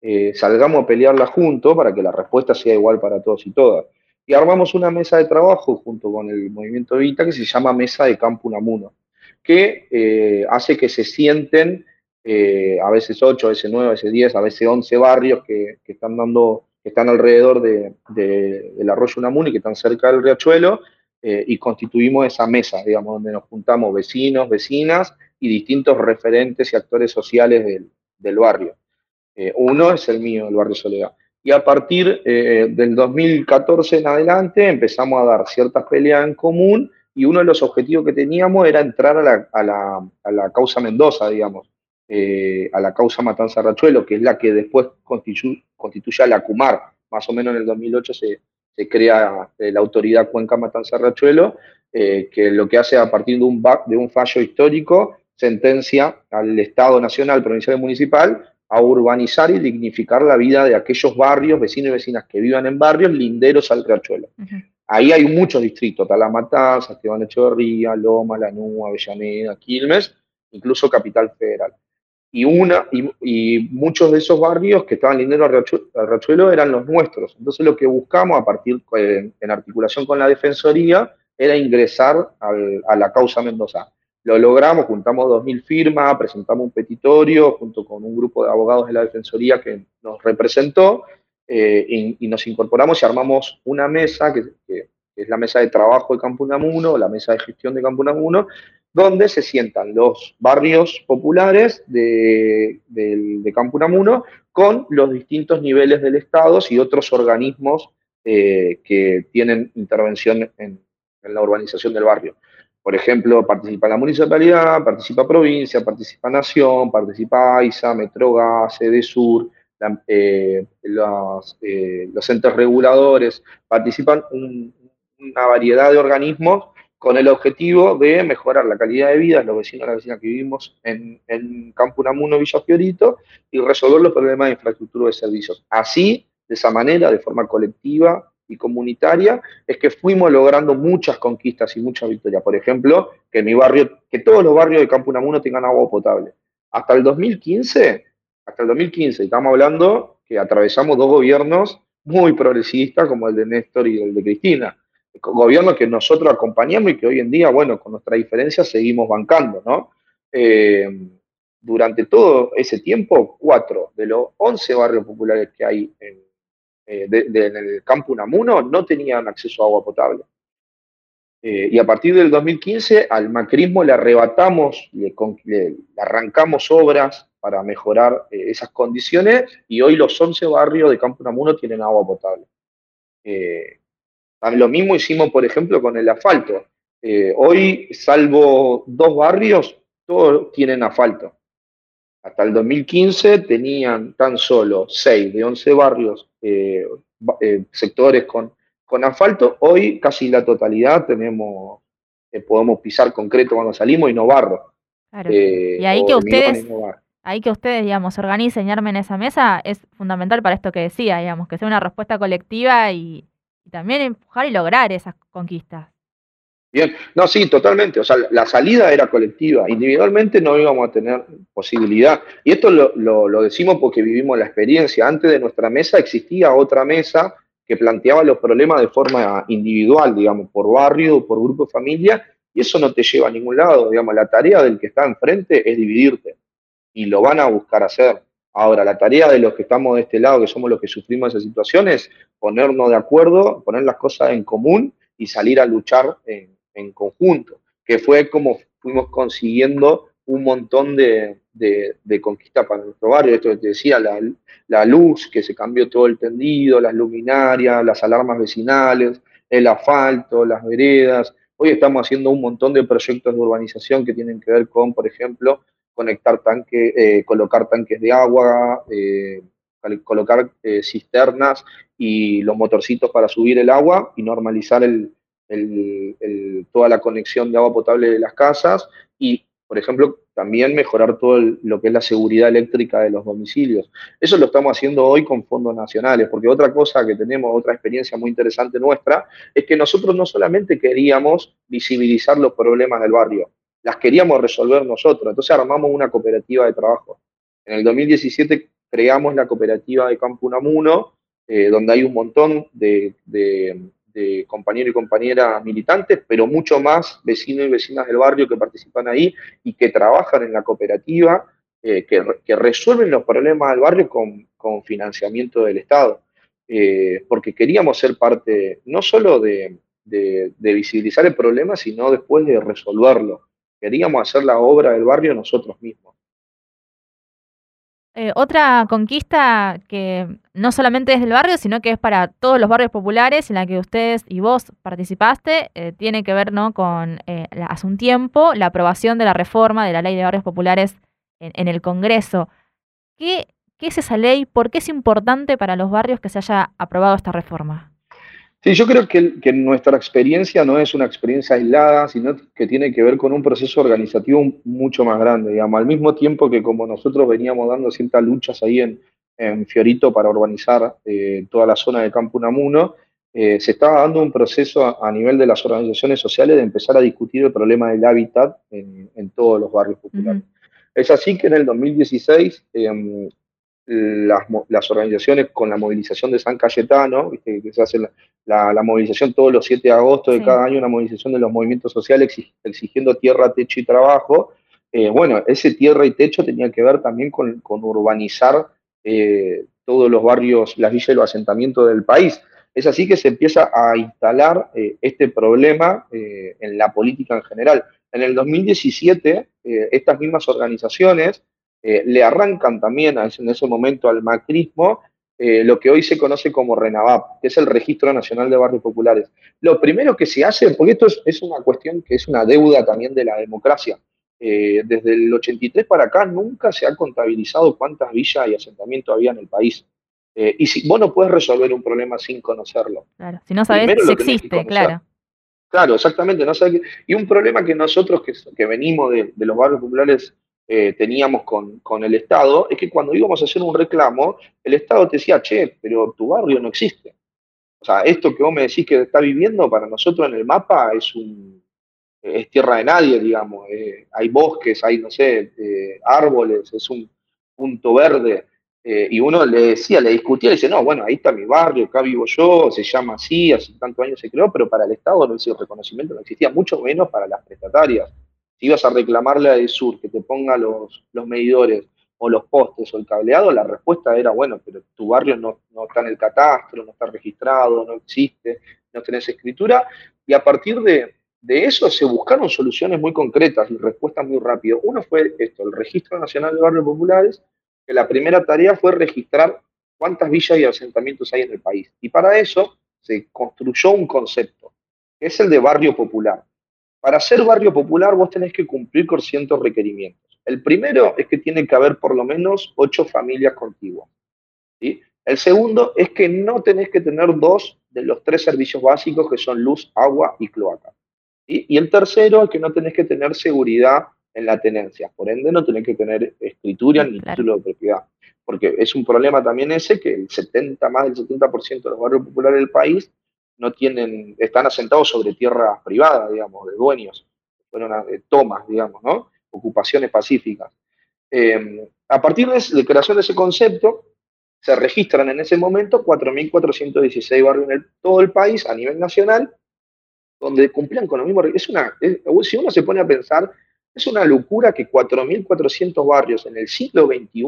S1: eh, salgamos a pelearla juntos para que la respuesta sea igual para todos y todas. Y armamos una mesa de trabajo junto con el movimiento Vita que se llama Mesa de Campo Unamuno, que eh, hace que se sienten eh, a veces 8, a veces 9, a veces 10, a veces 11 barrios que, están dando, que están alrededor de, del arroyo Unamuno y que están cerca del riachuelo, y constituimos esa mesa, digamos, donde nos juntamos vecinos, vecinas y distintos referentes y actores sociales del barrio. Eh, uno es el mío, el barrio Soledad. Y a partir eh, del 2014 en adelante empezamos a dar ciertas peleas en común y uno de los objetivos que teníamos era entrar a la, causa Mendoza, digamos, eh, a la causa Matanza Rachuelo, que es la que después constituye, constituye a la CUMAR. Más o menos en el 2008 se, crea la autoridad Cuenca Matanza Rachuelo, que lo que hace a partir de un, de un fallo histórico sentencia al Estado Nacional, Provincial y Municipal a urbanizar y dignificar la vida de aquellos barrios, vecinos y vecinas que vivan en barrios linderos al Riachuelo. Ahí hay muchos distritos, Talamatanza, Esteban Echeverría, Loma, Lanúa, Avellaneda, Quilmes, incluso Capital Federal. Y, una, y, muchos de esos barrios que estaban linderos al Riachuelo, eran los nuestros. Entonces lo que buscamos a partir, en articulación con la Defensoría, era ingresar a la causa Mendoza. Lo logramos, juntamos 2.000 firmas, presentamos un petitorio junto con un grupo de abogados de la Defensoría que nos representó eh, y, nos incorporamos y armamos una mesa, que, es la mesa de trabajo de Campo Unamuno, la mesa de gestión de Campo Unamuno, donde se sientan los barrios populares de, de, Campo Unamuno con los distintos niveles del Estado y otros organismos eh, que tienen intervención en la urbanización del barrio. Por ejemplo, participa la municipalidad, participa provincia, participa nación, participa AISA, Metrogas, EDESUR, eh, los, eh, los, entes reguladores, participan una variedad de organismos con el objetivo de mejorar la calidad de vida de los vecinos y las vecinas que vivimos en, en Campo Namuno, Villa Fiorito, y resolver los problemas de infraestructura de servicios. Así, de esa manera, de forma colectiva y comunitaria, es que fuimos logrando muchas conquistas y muchas victorias. Por ejemplo, que mi barrio, que todos los barrios de Campo Namuno tengan agua potable. Hasta el 2015, hasta el 2015, estamos hablando que atravesamos dos gobiernos muy progresistas como el de Néstor y el de Cristina gobierno que nosotros acompañamos y que hoy en día, bueno, con nuestra diferencia seguimos bancando, ¿no? Eh, durante todo ese tiempo, cuatro de los once barrios populares que hay en, eh, el campo Unamuno no tenían acceso a agua potable. Eh, y a partir del 2015 al macrismo le arrebatamos, le, arrancamos obras para mejorar esas condiciones y hoy los 11 barrios de Campo Unamuno tienen agua potable. Lo mismo hicimos, por ejemplo, con el asfalto. Eh, hoy, salvo dos barrios, todos tienen asfalto. Hasta el 2015 tenían tan solo 6 de 11 barrios, eh, eh, sectores con, con asfalto. Hoy casi la totalidad tenemos, podemos pisar concreto cuando salimos y no barro.
S3: y ahí que ustedes, ahí que ustedes, digamos, organicen y armen esa mesa es fundamental para esto que decía, digamos, que sea una respuesta colectiva y, y también empujar y lograr esas conquistas.
S1: Bien, no, sí, totalmente. O sea, la salida era colectiva. Individualmente no íbamos a tener posibilidad. Y esto lo, lo, decimos porque vivimos la experiencia. Antes de nuestra mesa existía otra mesa que planteaba los problemas de forma individual, digamos, por barrio, por grupo de familia, y eso no te lleva a ningún lado. Digamos, la tarea del que está enfrente es dividirte. Y lo van a buscar hacer. Ahora, la tarea de los que estamos de este lado, que somos los que sufrimos esas situaciones, ponernos de acuerdo, poner las cosas en común y salir a luchar en, conjunto, que fue como fuimos consiguiendo un montón de, de, conquistas para nuestro barrio. Esto que te decía, la, la, luz, que se cambió todo el tendido, las luminarias, las alarmas vecinales, el asfalto, las veredas. Hoy estamos haciendo un montón de proyectos de urbanización que tienen que ver con, por ejemplo, conectar tanques, eh, colocar tanques de agua, eh, colocar eh, cisternas y los motorcitos para subir el agua y normalizar toda la conexión de agua potable de las casas y, por ejemplo, también mejorar todo lo que es la seguridad eléctrica de los domicilios. Eso lo estamos haciendo hoy con fondos nacionales, porque otra cosa que tenemos, otra experiencia muy interesante nuestra, es que nosotros no solamente queríamos visibilizar los problemas del barrio, las queríamos resolver nosotros. Entonces armamos una cooperativa de trabajo. En el 2017 creamos la cooperativa de Campo Unamuno, eh, donde hay un montón de, compañeros y compañeras militantes, pero mucho más vecinos y vecinas del barrio que participan ahí y que trabajan en la cooperativa, eh, que, resuelven los problemas del barrio con, financiamiento del Estado. Eh, porque queríamos ser parte no solo de, de visibilizar el problema, sino después de resolverlo. Queríamos hacer la obra del barrio nosotros mismos.
S3: Eh, otra conquista que no solamente es del barrio, sino que es para todos los barrios populares en la que ustedes y vos participaste, eh, tiene que ver ¿no? con eh, hace un tiempo la aprobación de la reforma de la ley de barrios populares en, el Congreso. ¿Qué, ¿Qué es esa ley? ¿Por qué es importante para los barrios que se haya aprobado esta reforma?
S1: Sí, yo creo que, nuestra experiencia no es una experiencia aislada, sino que tiene que ver con un proceso organizativo mucho más grande, digamos, al mismo tiempo que como nosotros veníamos dando ciertas luchas ahí en, Fiorito para urbanizar eh, toda la zona de Campo Unamuno, eh, se estaba dando un proceso a, nivel de las organizaciones sociales de empezar a discutir el problema del hábitat en, todos los barrios populares. Es así que en el 2016 las, organizaciones con la movilización de San Cayetano, ¿viste? que se hace la, movilización todos los 7 de agosto de cada año, una movilización de los movimientos sociales exigiendo tierra, techo y trabajo. Eh, bueno, ese tierra y techo tenía que ver también con, urbanizar eh, todos los barrios, las villas y los asentamientos del país. Es así que se empieza a instalar eh, este problema en la política en general. En el 2017, estas mismas organizaciones eh, le arrancan también en ese momento al macrismo eh, lo que hoy se conoce como RENAVAP, que es el Registro Nacional de Barrios Populares. Lo primero que se hace, porque esto es, una cuestión que es una deuda también de la democracia, eh, desde el 83 para acá nunca se ha contabilizado cuántas villas y asentamientos había en el país. y si vos no puedes resolver un problema sin conocerlo.
S3: Claro, si no sabes si existe, claro.
S1: Claro, exactamente. No y un problema que nosotros que, venimos de, los barrios populares eh, teníamos con, el Estado es que cuando íbamos a hacer un reclamo, el Estado te decía, che, pero tu barrio no existe. O sea, esto que vos me decís que está viviendo, para nosotros en el mapa es un es tierra de nadie, digamos. Eh, hay bosques, hay, no sé, eh, árboles, es un punto verde. Y uno le decía, le discutía, le dice, no, bueno, ahí está mi barrio, acá vivo yo, se llama así, hace tantos años se creó, pero para el Estado no ese reconocimiento no existía, mucho menos para las prestatarias. Si ibas a reclamarle a Sur que te ponga los, los medidores o los postes o el cableado, la respuesta era, bueno, pero tu barrio no, no está en el catastro, no está registrado, no existe, no tenés escritura, y a partir de, de eso se buscaron soluciones muy concretas y respuestas muy rápidas. Uno fue esto, el Registro Nacional de Barrios Populares, que la primera tarea fue registrar cuántas villas y asentamientos hay en el país. Y para eso se construyó un concepto, que es el de barrio popular. Para ser barrio popular vos tenés que cumplir con ciertos requerimientos. El primero es que tiene que haber por lo menos ocho familias contiguas. El segundo es que no tenés que tener dos de los tres servicios básicos que son luz, agua y cloaca. Y el tercero es que no tenés que tener seguridad en la tenencia. Por ende, no tenés que tener escritura ni título de propiedad. Porque es un problema también ese que el 70, más del 70% de los barrios populares del país no tienen, están asentados sobre tierras privadas, digamos, de dueños, fueron tomas, digamos. Ocupaciones pacíficas. Eh, a partir de la creación de ese concepto, se registran en ese momento 4.416 barrios en todo el país a nivel nacional, donde cumplían con lo mismo. Si uno se pone a pensar, es una locura que 4.400 barrios en el siglo XXI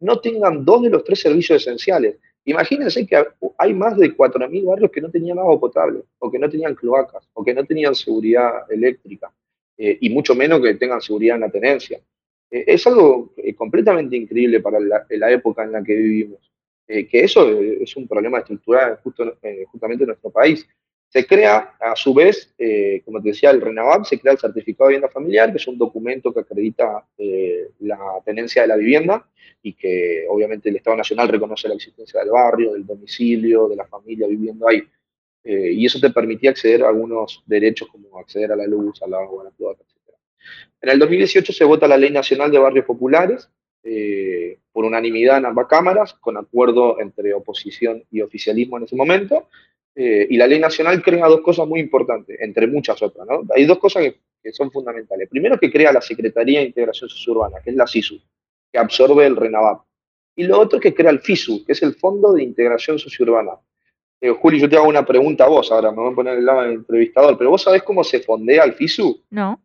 S1: no tengan dos de los tres servicios esenciales. Imagínense que hay más de 4.000 barrios que no tenían agua potable, o que no tenían cloacas, o que no tenían seguridad eléctrica, eh, y mucho menos que tengan seguridad en la tenencia. Eh, es algo eh, completamente increíble para la, época en la que vivimos. que eso es un problema estructural justo, justamente en nuestro país. Se crea, a su vez, eh, como te decía, el RENAVAP, se crea el certificado de vivienda familiar, que es un documento que acredita eh, la tenencia de la vivienda y que obviamente el Estado Nacional reconoce la existencia del barrio, del domicilio, de la familia viviendo ahí. Eh, y eso te permitía acceder a algunos derechos como acceder a la luz, al agua, a la cloaca, etc. En el 2018 se vota la Ley Nacional de Barrios Populares, por unanimidad en ambas cámaras, con acuerdo entre oposición y oficialismo en ese momento, eh, y la ley nacional crea dos cosas muy importantes, entre muchas otras. ¿no? Hay dos cosas que, son fundamentales. Primero, que crea la Secretaría de Integración Sociurbana, que es la SISU, que absorbe el RENAVAP. Y lo otro, que crea el FISU, que es el Fondo de Integración Sociurbana. Eh, Juli, yo te hago una pregunta a vos ahora, me voy a poner el lado del entrevistador, pero ¿vos sabés cómo se fondea el FISU?
S3: No.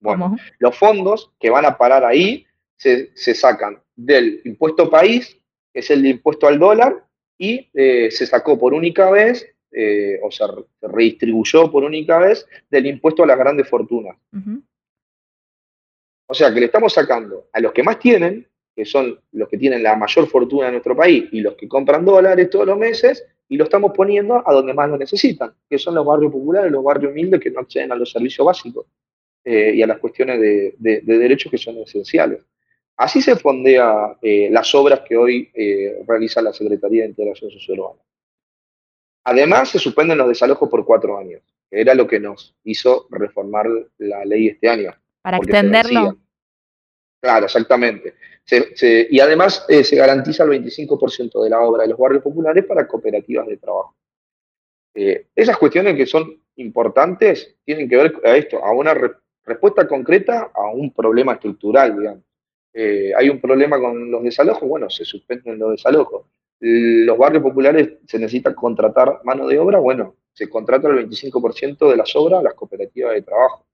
S1: Bueno, los fondos que van a parar ahí se, se sacan del impuesto país, que es el impuesto al dólar, y eh, se sacó por única vez, eh, o se redistribuyó por única vez del impuesto a las grandes fortunas. O sea que le estamos sacando a los que más tienen, que son los que tienen la mayor fortuna de nuestro país y los que compran dólares todos los meses, y lo estamos poniendo a donde más lo necesitan, que son los barrios populares, los barrios humildes que no acceden a los servicios básicos eh, y a las cuestiones de derechos que son esenciales. Así se fondea eh, las obras que hoy eh, realiza la Secretaría de Integración Sociourbana. Además, se suspenden los desalojos por cuatro años, que era lo que nos hizo reformar la ley este año.
S3: Para extenderlo.
S1: Claro, exactamente. y además eh, se garantiza el 25% de la obra de los barrios populares para cooperativas de trabajo. esas cuestiones que son importantes tienen que ver a esto, a una respuesta concreta a un problema estructural, digamos. Eh, hay un problema con los desalojos, bueno, se suspenden los desalojos. Los barrios populares se necesita contratar mano de obra, bueno, se contrata el 25% de las obras a las cooperativas de trabajo.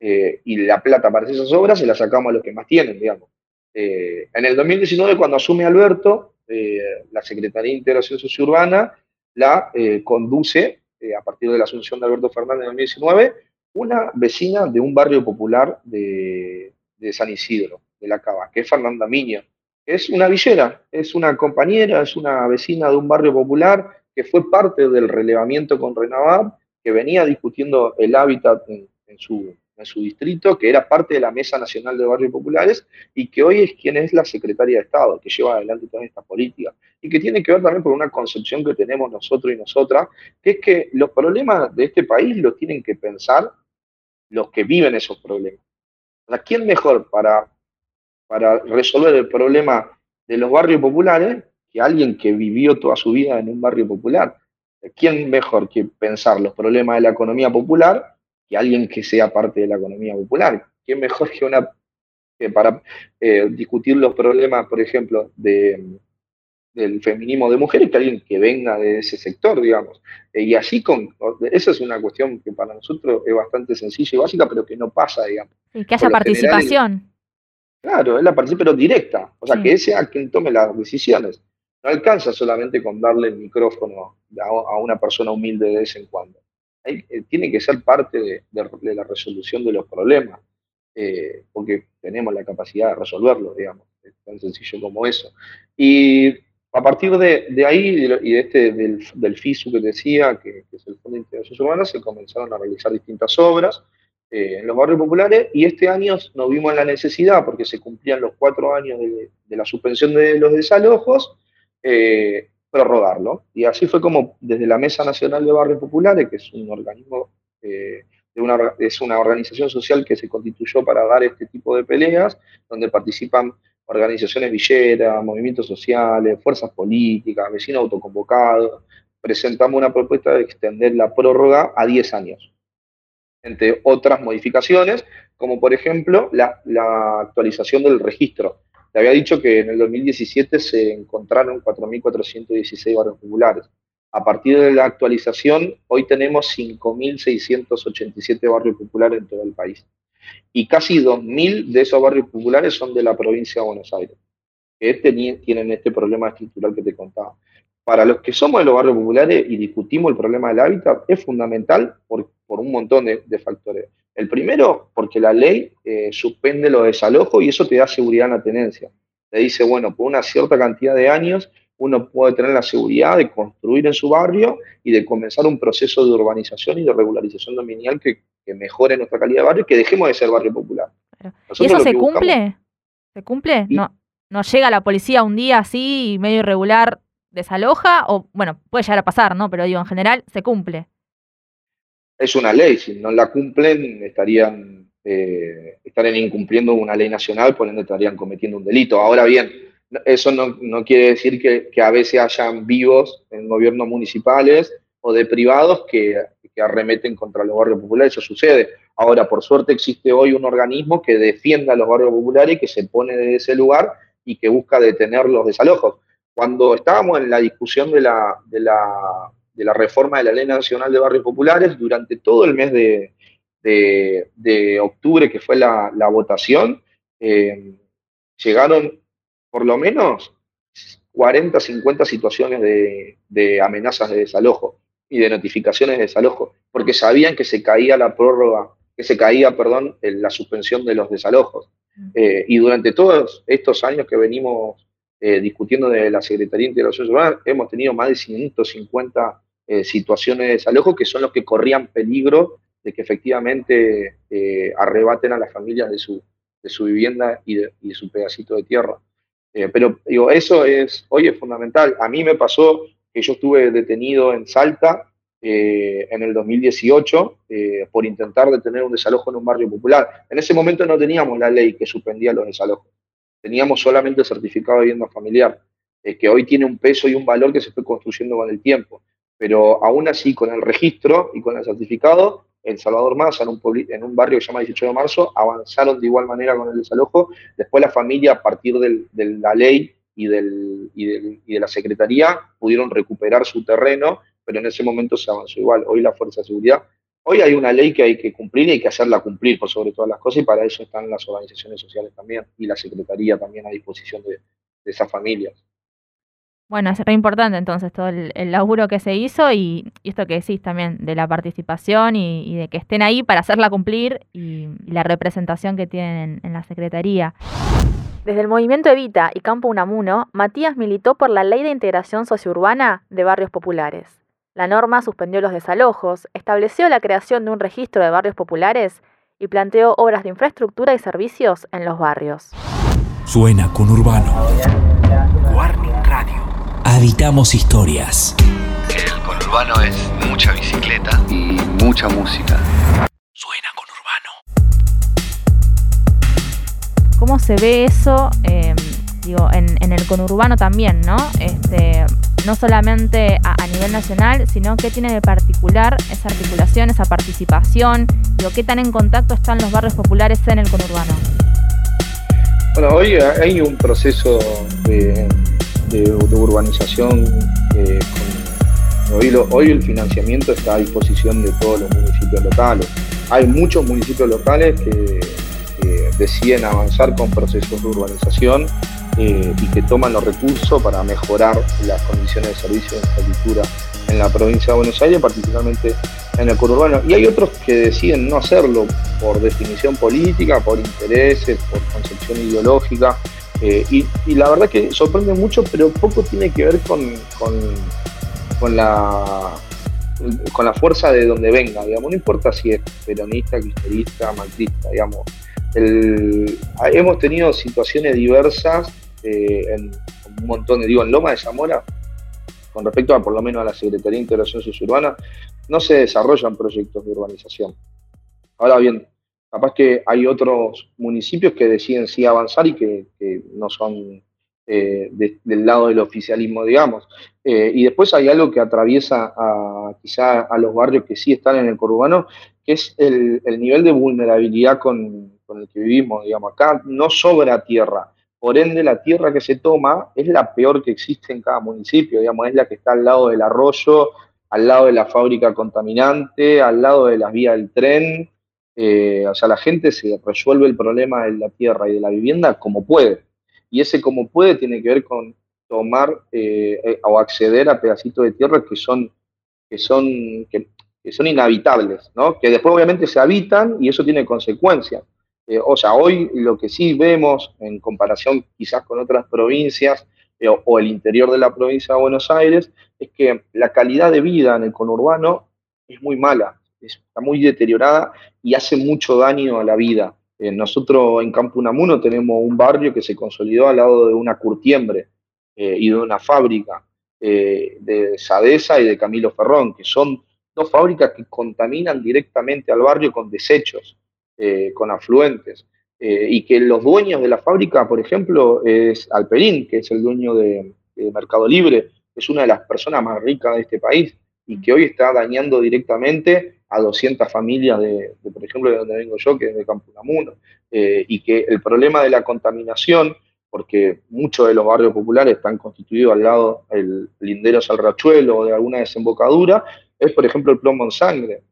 S1: Eh, y la plata para esas obras se la sacamos a los que más tienen, digamos. Eh, en el 2019, cuando asume Alberto, la Secretaría de Integración Sociourbana la conduce, a partir de la asunción de Alberto Fernández en 2019, una vecina de un barrio popular de San Isidro de la Cava, que es Fernanda Miño. Es una villera, es una compañera, es una vecina de un barrio popular que fue parte del relevamiento con Renavab, que venía discutiendo el hábitat en, su, distrito, que era parte de la Mesa Nacional de Barrios Populares y que hoy es quien es la secretaria de Estado, que lleva adelante toda esta política y que tiene que ver también con una concepción que tenemos nosotros y nosotras, que es que los problemas de este país los tienen que pensar los que viven esos problemas. Sea, ¿quién mejor para, para resolver el problema de los barrios populares que alguien que vivió toda su vida en un barrio popular? ¿Quién mejor que pensar los problemas de la economía popular que alguien que sea parte de la economía popular? ¿Quién mejor que una que para eh, discutir los problemas, por ejemplo, de, del feminismo de mujeres que alguien que venga de ese sector, digamos. Eh, y así con, esa es una cuestión que para nosotros es bastante sencilla y básica, pero que no pasa, digamos.
S3: Y que haya participación.
S1: Claro, es la participación, pero directa, o sea, que ese sea quien tome las decisiones. No alcanza solamente con darle el micrófono a, una persona humilde de vez en cuando. Eh, tiene que ser parte de, la resolución de los problemas, eh, porque tenemos la capacidad de resolverlo, digamos. Es tan sencillo como eso. Y a partir de, ahí y de este, del, FISU que decía, que, es el Fondo de Integración Urbana, se comenzaron a realizar distintas obras eh, en los barrios populares y este año nos vimos la necesidad, porque se cumplían los cuatro años de, la suspensión de los desalojos, eh, prorrogarlo. Y así fue como desde la Mesa Nacional de Barrios Populares, que es un organismo, eh, es una organización social que se constituyó para dar este tipo de peleas, donde participan organizaciones villeras, movimientos sociales, fuerzas políticas, vecinos autoconvocados, presentamos una propuesta de extender la prórroga a 10 años, entre otras modificaciones, como por ejemplo la, actualización del registro. Te había dicho que en el 2017 se encontraron 4.416 barrios populares. A partir de la actualización, hoy tenemos 5.687 barrios populares en todo el país y casi 2.000 de esos barrios populares son de la provincia de Buenos Aires, que tienen este problema estructural que te contaba. Para los que somos de los barrios populares y discutimos el problema del hábitat, es fundamental por, un montón de, factores. El primero, porque la ley eh, suspende los desalojos y eso te da seguridad en la tenencia. Te dice, bueno, por una cierta cantidad de años uno puede tener la seguridad de construir en su barrio y de comenzar un proceso de urbanización y de regularización dominial que, mejore nuestra calidad de barrio y que dejemos de ser barrio popular.
S3: ¿Y eso se cumple? ¿Se cumple? ¿No, ¿No llega la policía un día así, medio irregular, desaloja? O, bueno, puede llegar a pasar, ¿no? Pero digo, en general, se cumple.
S1: Es una ley, si no la cumplen, estarían, eh, estarían incumpliendo una ley nacional, por ende estarían cometiendo un delito. Ahora bien, eso no, quiere decir que, a veces hayan vivos en gobiernos municipales o de privados que, arremeten contra los barrios populares, eso sucede. Ahora, por suerte, existe hoy un organismo que defienda a los barrios populares y que se pone de ese lugar y que busca detener los desalojos. Cuando estábamos en la discusión de la, de la, reforma de la Ley Nacional de Barrios Populares, durante todo el mes de, octubre, que fue la, votación, eh, llegaron por lo menos 40, 50 situaciones de, amenazas de desalojo y de notificaciones de desalojo, porque sabían que se caía la prórroga, que se caía, perdón, la suspensión de los desalojos. Eh, y durante todos estos años que venimos eh, discutiendo de la Secretaría de Integración Urbana, hemos tenido más de 150 eh, situaciones de desalojo que son los que corrían peligro de que efectivamente arrebaten a las familias de su, de su vivienda y de su pedacito de tierra. Eh, pero digo, eso es, hoy es fundamental. A mí me pasó que yo estuve detenido en Salta eh, en el 2018 eh, por intentar detener un desalojo en un barrio popular. En ese momento no teníamos la ley que suspendía los desalojos. Teníamos solamente el certificado de vivienda familiar, que hoy tiene un peso y un valor que se fue construyendo con el tiempo. Pero aún así, con el registro y con el certificado, en Salvador Más, en un, barrio que se llama 18 de marzo, avanzaron de igual manera con el desalojo. Después la familia, a partir de la ley y, y, de la secretaría, pudieron recuperar su terreno, pero en ese momento se avanzó igual. Hoy la Fuerza de Seguridad, hoy hay una ley que hay que cumplir y hay que hacerla cumplir por sobre todas las cosas y para eso están las organizaciones sociales también y la secretaría también a disposición de esas familias.
S3: Bueno, es re importante entonces todo el, laburo que se hizo y, esto que decís también de la participación y, de que estén ahí para hacerla cumplir y, la representación que tienen en, la Secretaría. Desde el movimiento Evita y Campo Unamuno, Matías militó por la Ley de Integración Sociourbana de Barrios Populares. La norma suspendió los desalojos, estableció la creación de un registro de barrios populares y planteó obras de infraestructura y servicios en los barrios.
S2: Suena con Urbano. Warning Radio. Habitamos historias.
S4: El conurbano es mucha bicicleta y mucha música.
S2: Suena con Urbano.
S3: ¿Cómo se ve eso? eh, digo, en, en el conurbano también, ¿no? Este, no solamente a, nivel nacional, sino qué tiene de particular esa articulación, esa participación, digo, qué tan en contacto están los barrios populares en el conurbano.
S1: Bueno, hoy hay un proceso de, urbanización. eh, con- hoy, hoy el financiamiento está a disposición de todos los municipios locales. Hay muchos municipios locales que deciden avanzar con procesos de urbanización eh, y que toman los recursos para mejorar las condiciones de servicio de infraestructura en la provincia de Buenos Aires, particularmente en el conurbano. Y hay otros que deciden no hacerlo por definición política, por intereses, por concepción ideológica. eh, y, la verdad que sorprende mucho, pero poco tiene que ver con, con, con la con la fuerza de donde venga, digamos, no importa si es peronista, kirchnerista, macrista, digamos. El- hemos tenido situaciones diversas eh, en un montón de, digo, en Loma de Zamora, con respecto a por lo menos a la Secretaría de Integración Sociurbana, no se desarrollan proyectos de urbanización. Ahora bien, capaz que hay otros municipios que deciden sí avanzar y que, no son eh, de- del lado del oficialismo, digamos. Eh, y después hay algo que atraviesa a, quizá a los barrios que sí están en el conurbano, que es el nivel de vulnerabilidad con, con el que vivimos, digamos. Acá no sobra tierra. Por ende, la tierra que se toma es la peor que existe en cada municipio, digamos, es la que está al lado del arroyo, al lado de la fábrica contaminante, al lado de las vías del tren. Eh, o sea, la gente se resuelve el problema de la tierra y de la vivienda como puede. Y ese como puede tiene que ver con tomar eh, eh, o acceder a pedacitos de tierra que son, que son, que, que son inhabitables, ¿no? Que después obviamente se habitan y eso tiene consecuencias. Eh, o sea, hoy lo que sí vemos en comparación quizás con otras provincias eh, o, el interior de la provincia de Buenos Aires es que la calidad de vida en el conurbano es muy mala, es- está muy deteriorada y hace mucho daño a la vida. Eh, nosotros en Campo Unamuno tenemos un barrio que se consolidó al lado de una curtiembre y de una fábrica de Sadesa y de Camilo Ferrón, que son dos fábricas que contaminan directamente al barrio con desechos, eh, con afluentes, eh, y que los dueños de la fábrica, por ejemplo, es Alperín, que es el dueño de, Mercado Libre, es una de las personas más ricas de este país y que hoy está dañando directamente a 200 familias de, por ejemplo, de donde vengo yo, que es de Campo Unamuno, eh, y que el problema de la contaminación, porque muchos de los barrios populares están constituidos al lado del lindero Salrachuelo o de alguna desembocadura, es, por ejemplo, el plomo en sangre.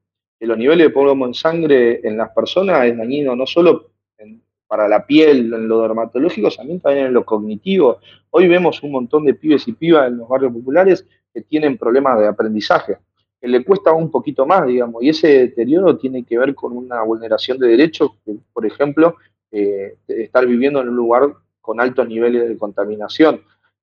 S1: Los niveles de plomo en sangre en las personas es dañino no solo en- para la piel, en lo dermatológico, también, también en lo cognitivo. Hoy vemos un montón de pibes y pibas en los barrios populares que tienen problemas de aprendizaje, que le cuesta un poquito más, digamos, y ese deterioro tiene que ver con una vulneración de derechos, por ejemplo, eh, estar viviendo en un lugar con altos niveles de contaminación.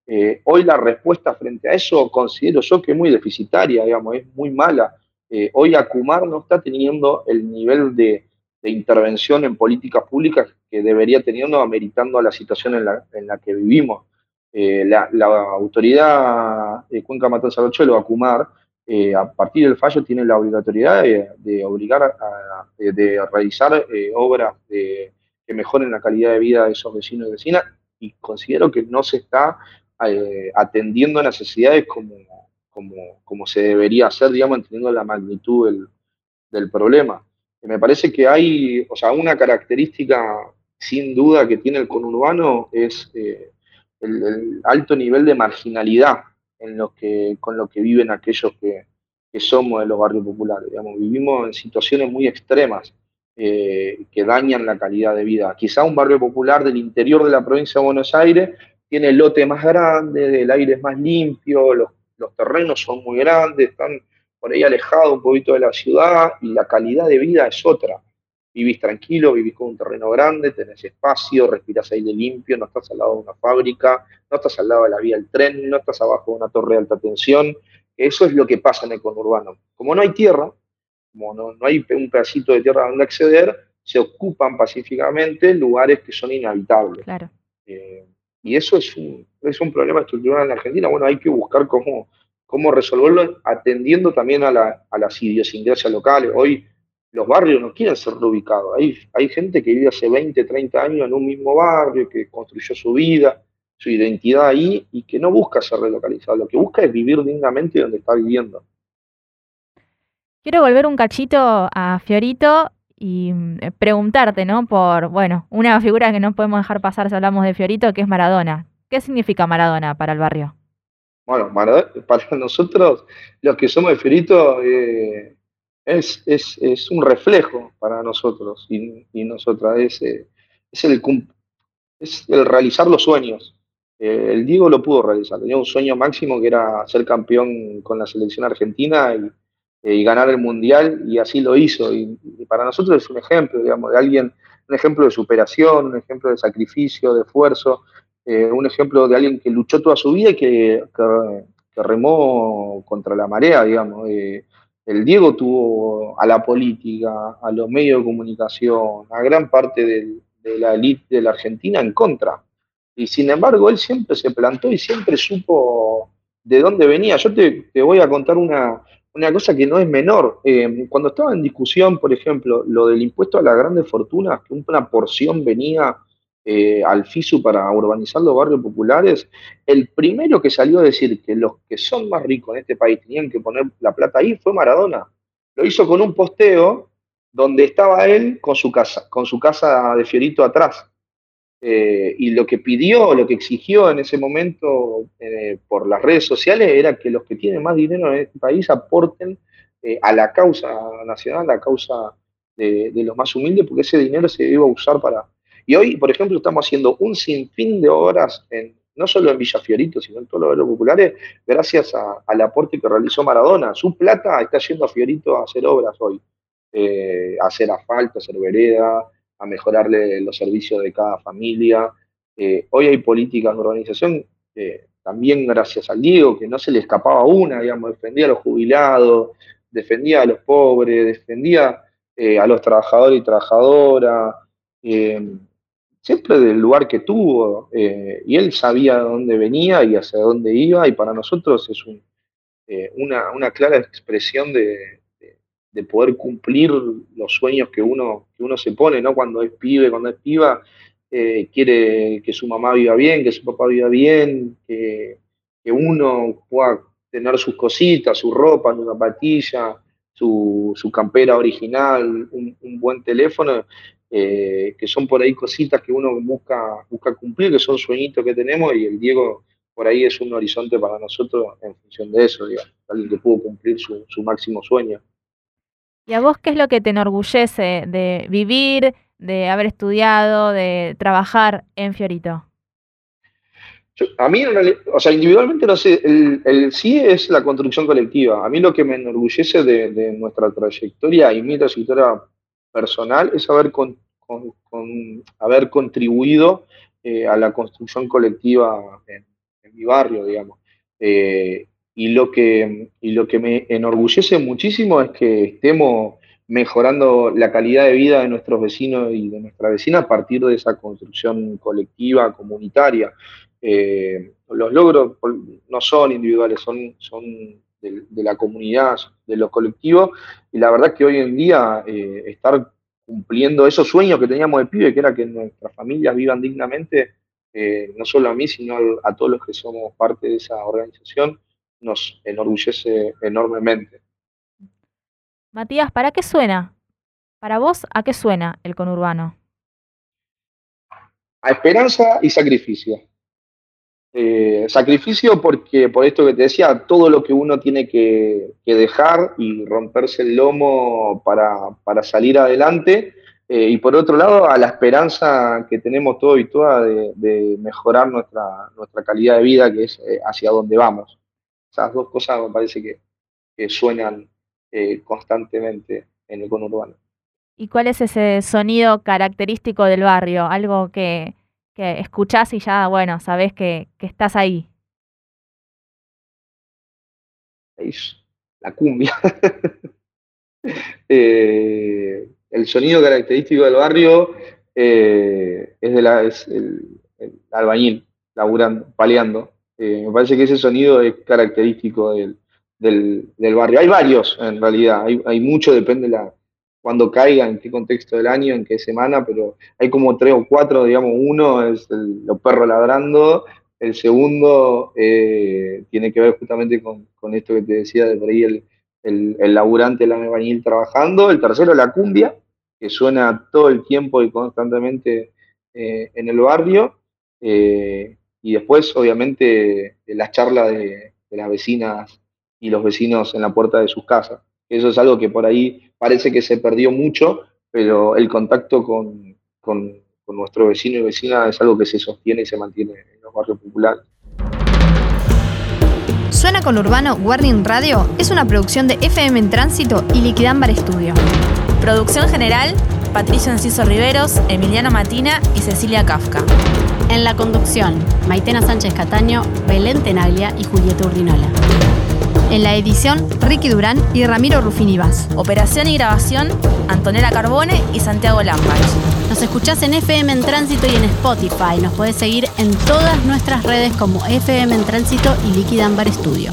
S1: Eh, hoy la respuesta frente a eso considero yo que es muy deficitaria, digamos, es muy mala. Eh, hoy Acumar no está teniendo el nivel de, intervención en políticas públicas que debería teniendo, ameritando a la situación en la, que vivimos. Eh, la, autoridad de Cuenca Matanza Rochuelo, Acumar, eh, a partir del fallo tiene la obligatoriedad de, obligar a, realizar obras que mejoren la calidad de vida de esos vecinos y vecinas y considero que no se está atendiendo a necesidades como, como, como se debería hacer, digamos, entendiendo la magnitud del, del problema. Me parece que hay, o sea, una característica sin duda que tiene el conurbano es eh, el, el, alto nivel de marginalidad en lo que, con lo que viven aquellos que, que somos de los barrios populares. Digamos, vivimos en situaciones muy extremas eh, que dañan la calidad de vida. Quizá un barrio popular del interior de la provincia de Buenos Aires tiene el lote más grande, el aire es más limpio, los, los terrenos son muy grandes, están por ahí alejados un poquito de la ciudad y la calidad de vida es otra. Vivís tranquilo, vivís con un terreno grande, tenés espacio, respirás aire limpio, no estás al lado de una fábrica, no estás al lado de la vía del tren, no estás abajo de una torre de alta tensión. Eso es lo que pasa en el conurbano. Como no hay tierra, como no, no hay un pedacito de tierra donde acceder, se ocupan pacíficamente lugares que son inhabitables.
S3: Claro.
S1: Eh, y eso es un, es un problema estructural en la Argentina. Bueno, hay que buscar cómo, cómo resolverlo atendiendo también a, la, a las idiosincrasias locales. Hoy los barrios no quieren ser reubicados. Hay, hay gente que vive hace 20, 30 años en un mismo barrio, que construyó su vida, su identidad ahí y que no busca ser relocalizado. Lo que busca es vivir dignamente donde está viviendo.
S3: Quiero volver un cachito a Fiorito y mm, preguntarte, ¿no? Por, bueno, una figura que no podemos dejar pasar si hablamos de Fiorito, que es Maradona. ¿Qué significa Maradona para el barrio?
S1: Bueno, para nosotros, los que somos de Fiorito, eh, es, es, es, un reflejo para nosotros y, y nosotras. Es, eh, es, el, es el realizar los sueños. Eh, el Diego lo pudo realizar. Tenía un sueño máximo que era ser campeón con la selección argentina y, y ganar el mundial y así lo hizo. Y, para nosotros es un ejemplo, digamos, de alguien, un ejemplo de superación, un ejemplo de sacrificio, de esfuerzo, eh, un ejemplo de alguien que luchó toda su vida y que, remó contra la marea, digamos. Eh, el Diego tuvo a la política, a los medios de comunicación, a gran parte de la élite de la Argentina en contra. Y sin embargo, él siempre se plantó y siempre supo de dónde venía. Yo te voy a contar una, una cosa que no es menor. Eh, cuando estaba en discusión, por ejemplo, lo del impuesto a las grandes fortunas, que una porción venía eh, al FISU para urbanizar los barrios populares, el primero que salió a decir que los que son más ricos en este país tenían que poner la plata ahí fue Maradona. Lo hizo con un posteo donde estaba él con su casa, con su casa de Fiorito atrás. Eh, y lo que pidió, lo que exigió en ese momento eh, por las redes sociales era que los que tienen más dinero en este país aporten eh, a la causa nacional, a la causa de, los más humildes, porque ese dinero se iba a usar para... Y hoy, por ejemplo, estamos haciendo un sinfín de obras, en, no solo en Villa Fiorito, sino en todos los barrios populares, gracias al aporte que realizó Maradona. Su plata está yendo a Fiorito a hacer obras hoy, a hacer asfalto, a hacer vereda, a mejorarle los servicios de cada familia. Eh, hoy hay políticas de organización, eh, también gracias al Diego, que no se le escapaba una, digamos, defendía a los jubilados, defendía a los pobres, defendía eh, a los trabajadores y trabajadoras, siempre del lugar que tuvo, y él sabía de dónde venía y hacia dónde iba, y para nosotros es una, una clara expresión de, de poder cumplir los sueños que uno, que uno se pone, ¿no? Cuando es pibe, cuando es piba, eh, quiere que su mamá viva bien, que su papá viva bien, que, uno pueda tener sus cositas, su ropa, su zapatilla, su, su campera original, un, buen teléfono, eh, que son por ahí cositas que uno busca, busca cumplir, que son sueñitos que tenemos y el Diego por ahí es un horizonte para nosotros en función de eso, digamos, alguien que pudo cumplir su, su máximo sueño.
S3: ¿Y a vos qué es lo que te enorgullece de vivir, de haber estudiado, de trabajar en Fiorito?
S1: a mí, o sea, individualmente no sé, el, sí es la construcción colectiva. A mí lo que me enorgullece de, nuestra trayectoria y mi trayectoria personal es haber, con, haber contribuido eh, a la construcción colectiva en, mi barrio, digamos. Eh, y lo que, y lo que me enorgullece muchísimo es que estemos mejorando la calidad de vida de nuestros vecinos y de nuestra vecina a partir de esa construcción colectiva, comunitaria. Eh, los logros no son individuales, son, son de, la comunidad, de los colectivos, y la verdad que hoy en día eh, estar cumpliendo esos sueños que teníamos de pibe, que era que nuestras familias vivan dignamente, eh, no solo a mí, sino a todos los que somos parte de esa organización, nos enorgullece enormemente.
S3: Matías, ¿para qué suena? Para vos, ¿a qué suena el conurbano?
S1: A esperanza y sacrificio. Eh, sacrificio porque, por esto que te decía, todo lo que uno tiene que, dejar y romperse el lomo para, salir adelante. Eh, y por otro lado, a la esperanza que tenemos todos y todas de, mejorar nuestra, nuestra calidad de vida, que es eh, hacia donde vamos. Esas dos cosas me parece que, suenan eh, constantemente en el conurbano.
S3: ¿Y cuál es ese sonido característico del barrio? Algo que, que escuchás y ya, bueno, sabés que, estás ahí.
S1: La cumbia. Eh, el sonido característico del barrio eh, es, de la, es el, albañil, laburando, paleando. Eh, me parece que ese sonido es característico del, del, barrio. Hay varios, en realidad, hay, hay mucho, depende la, cuando caiga, en qué contexto del año, en qué semana, pero hay como tres o cuatro, digamos, uno es los perros ladrando, el segundo eh, tiene que ver justamente con, esto que te decía de por ahí el, el, laburante, el albañil trabajando. El tercero, la cumbia, que suena todo el tiempo y constantemente eh, en el barrio. Y después, obviamente, las charlas de, las vecinas y los vecinos en la puerta de sus casas. Eso es algo que por ahí parece que se perdió mucho, pero el contacto con, con nuestro vecino y vecina es algo que se sostiene y se mantiene barrio popular.
S5: Suena con Urbano Warning Radio es una producción de FM en Tránsito y Liquidámbar Estudio.
S3: Producción general, Patricio Enciso Riveros, Emiliano Matina y Cecilia Kafka.
S5: En la conducción, Maitena Sánchez Cataño, Belén Tenaglia y Julieta Urdinola. En la edición, Ricky Durán y Ramiro Rufini Vaz.
S3: Operación y grabación, Antonella Carbone y Santiago Lambach.
S5: Nos escuchás en FM en Tránsito y en Spotify. Nos podés seguir en todas nuestras redes como FM en Tránsito y Liquid Ambar Studio.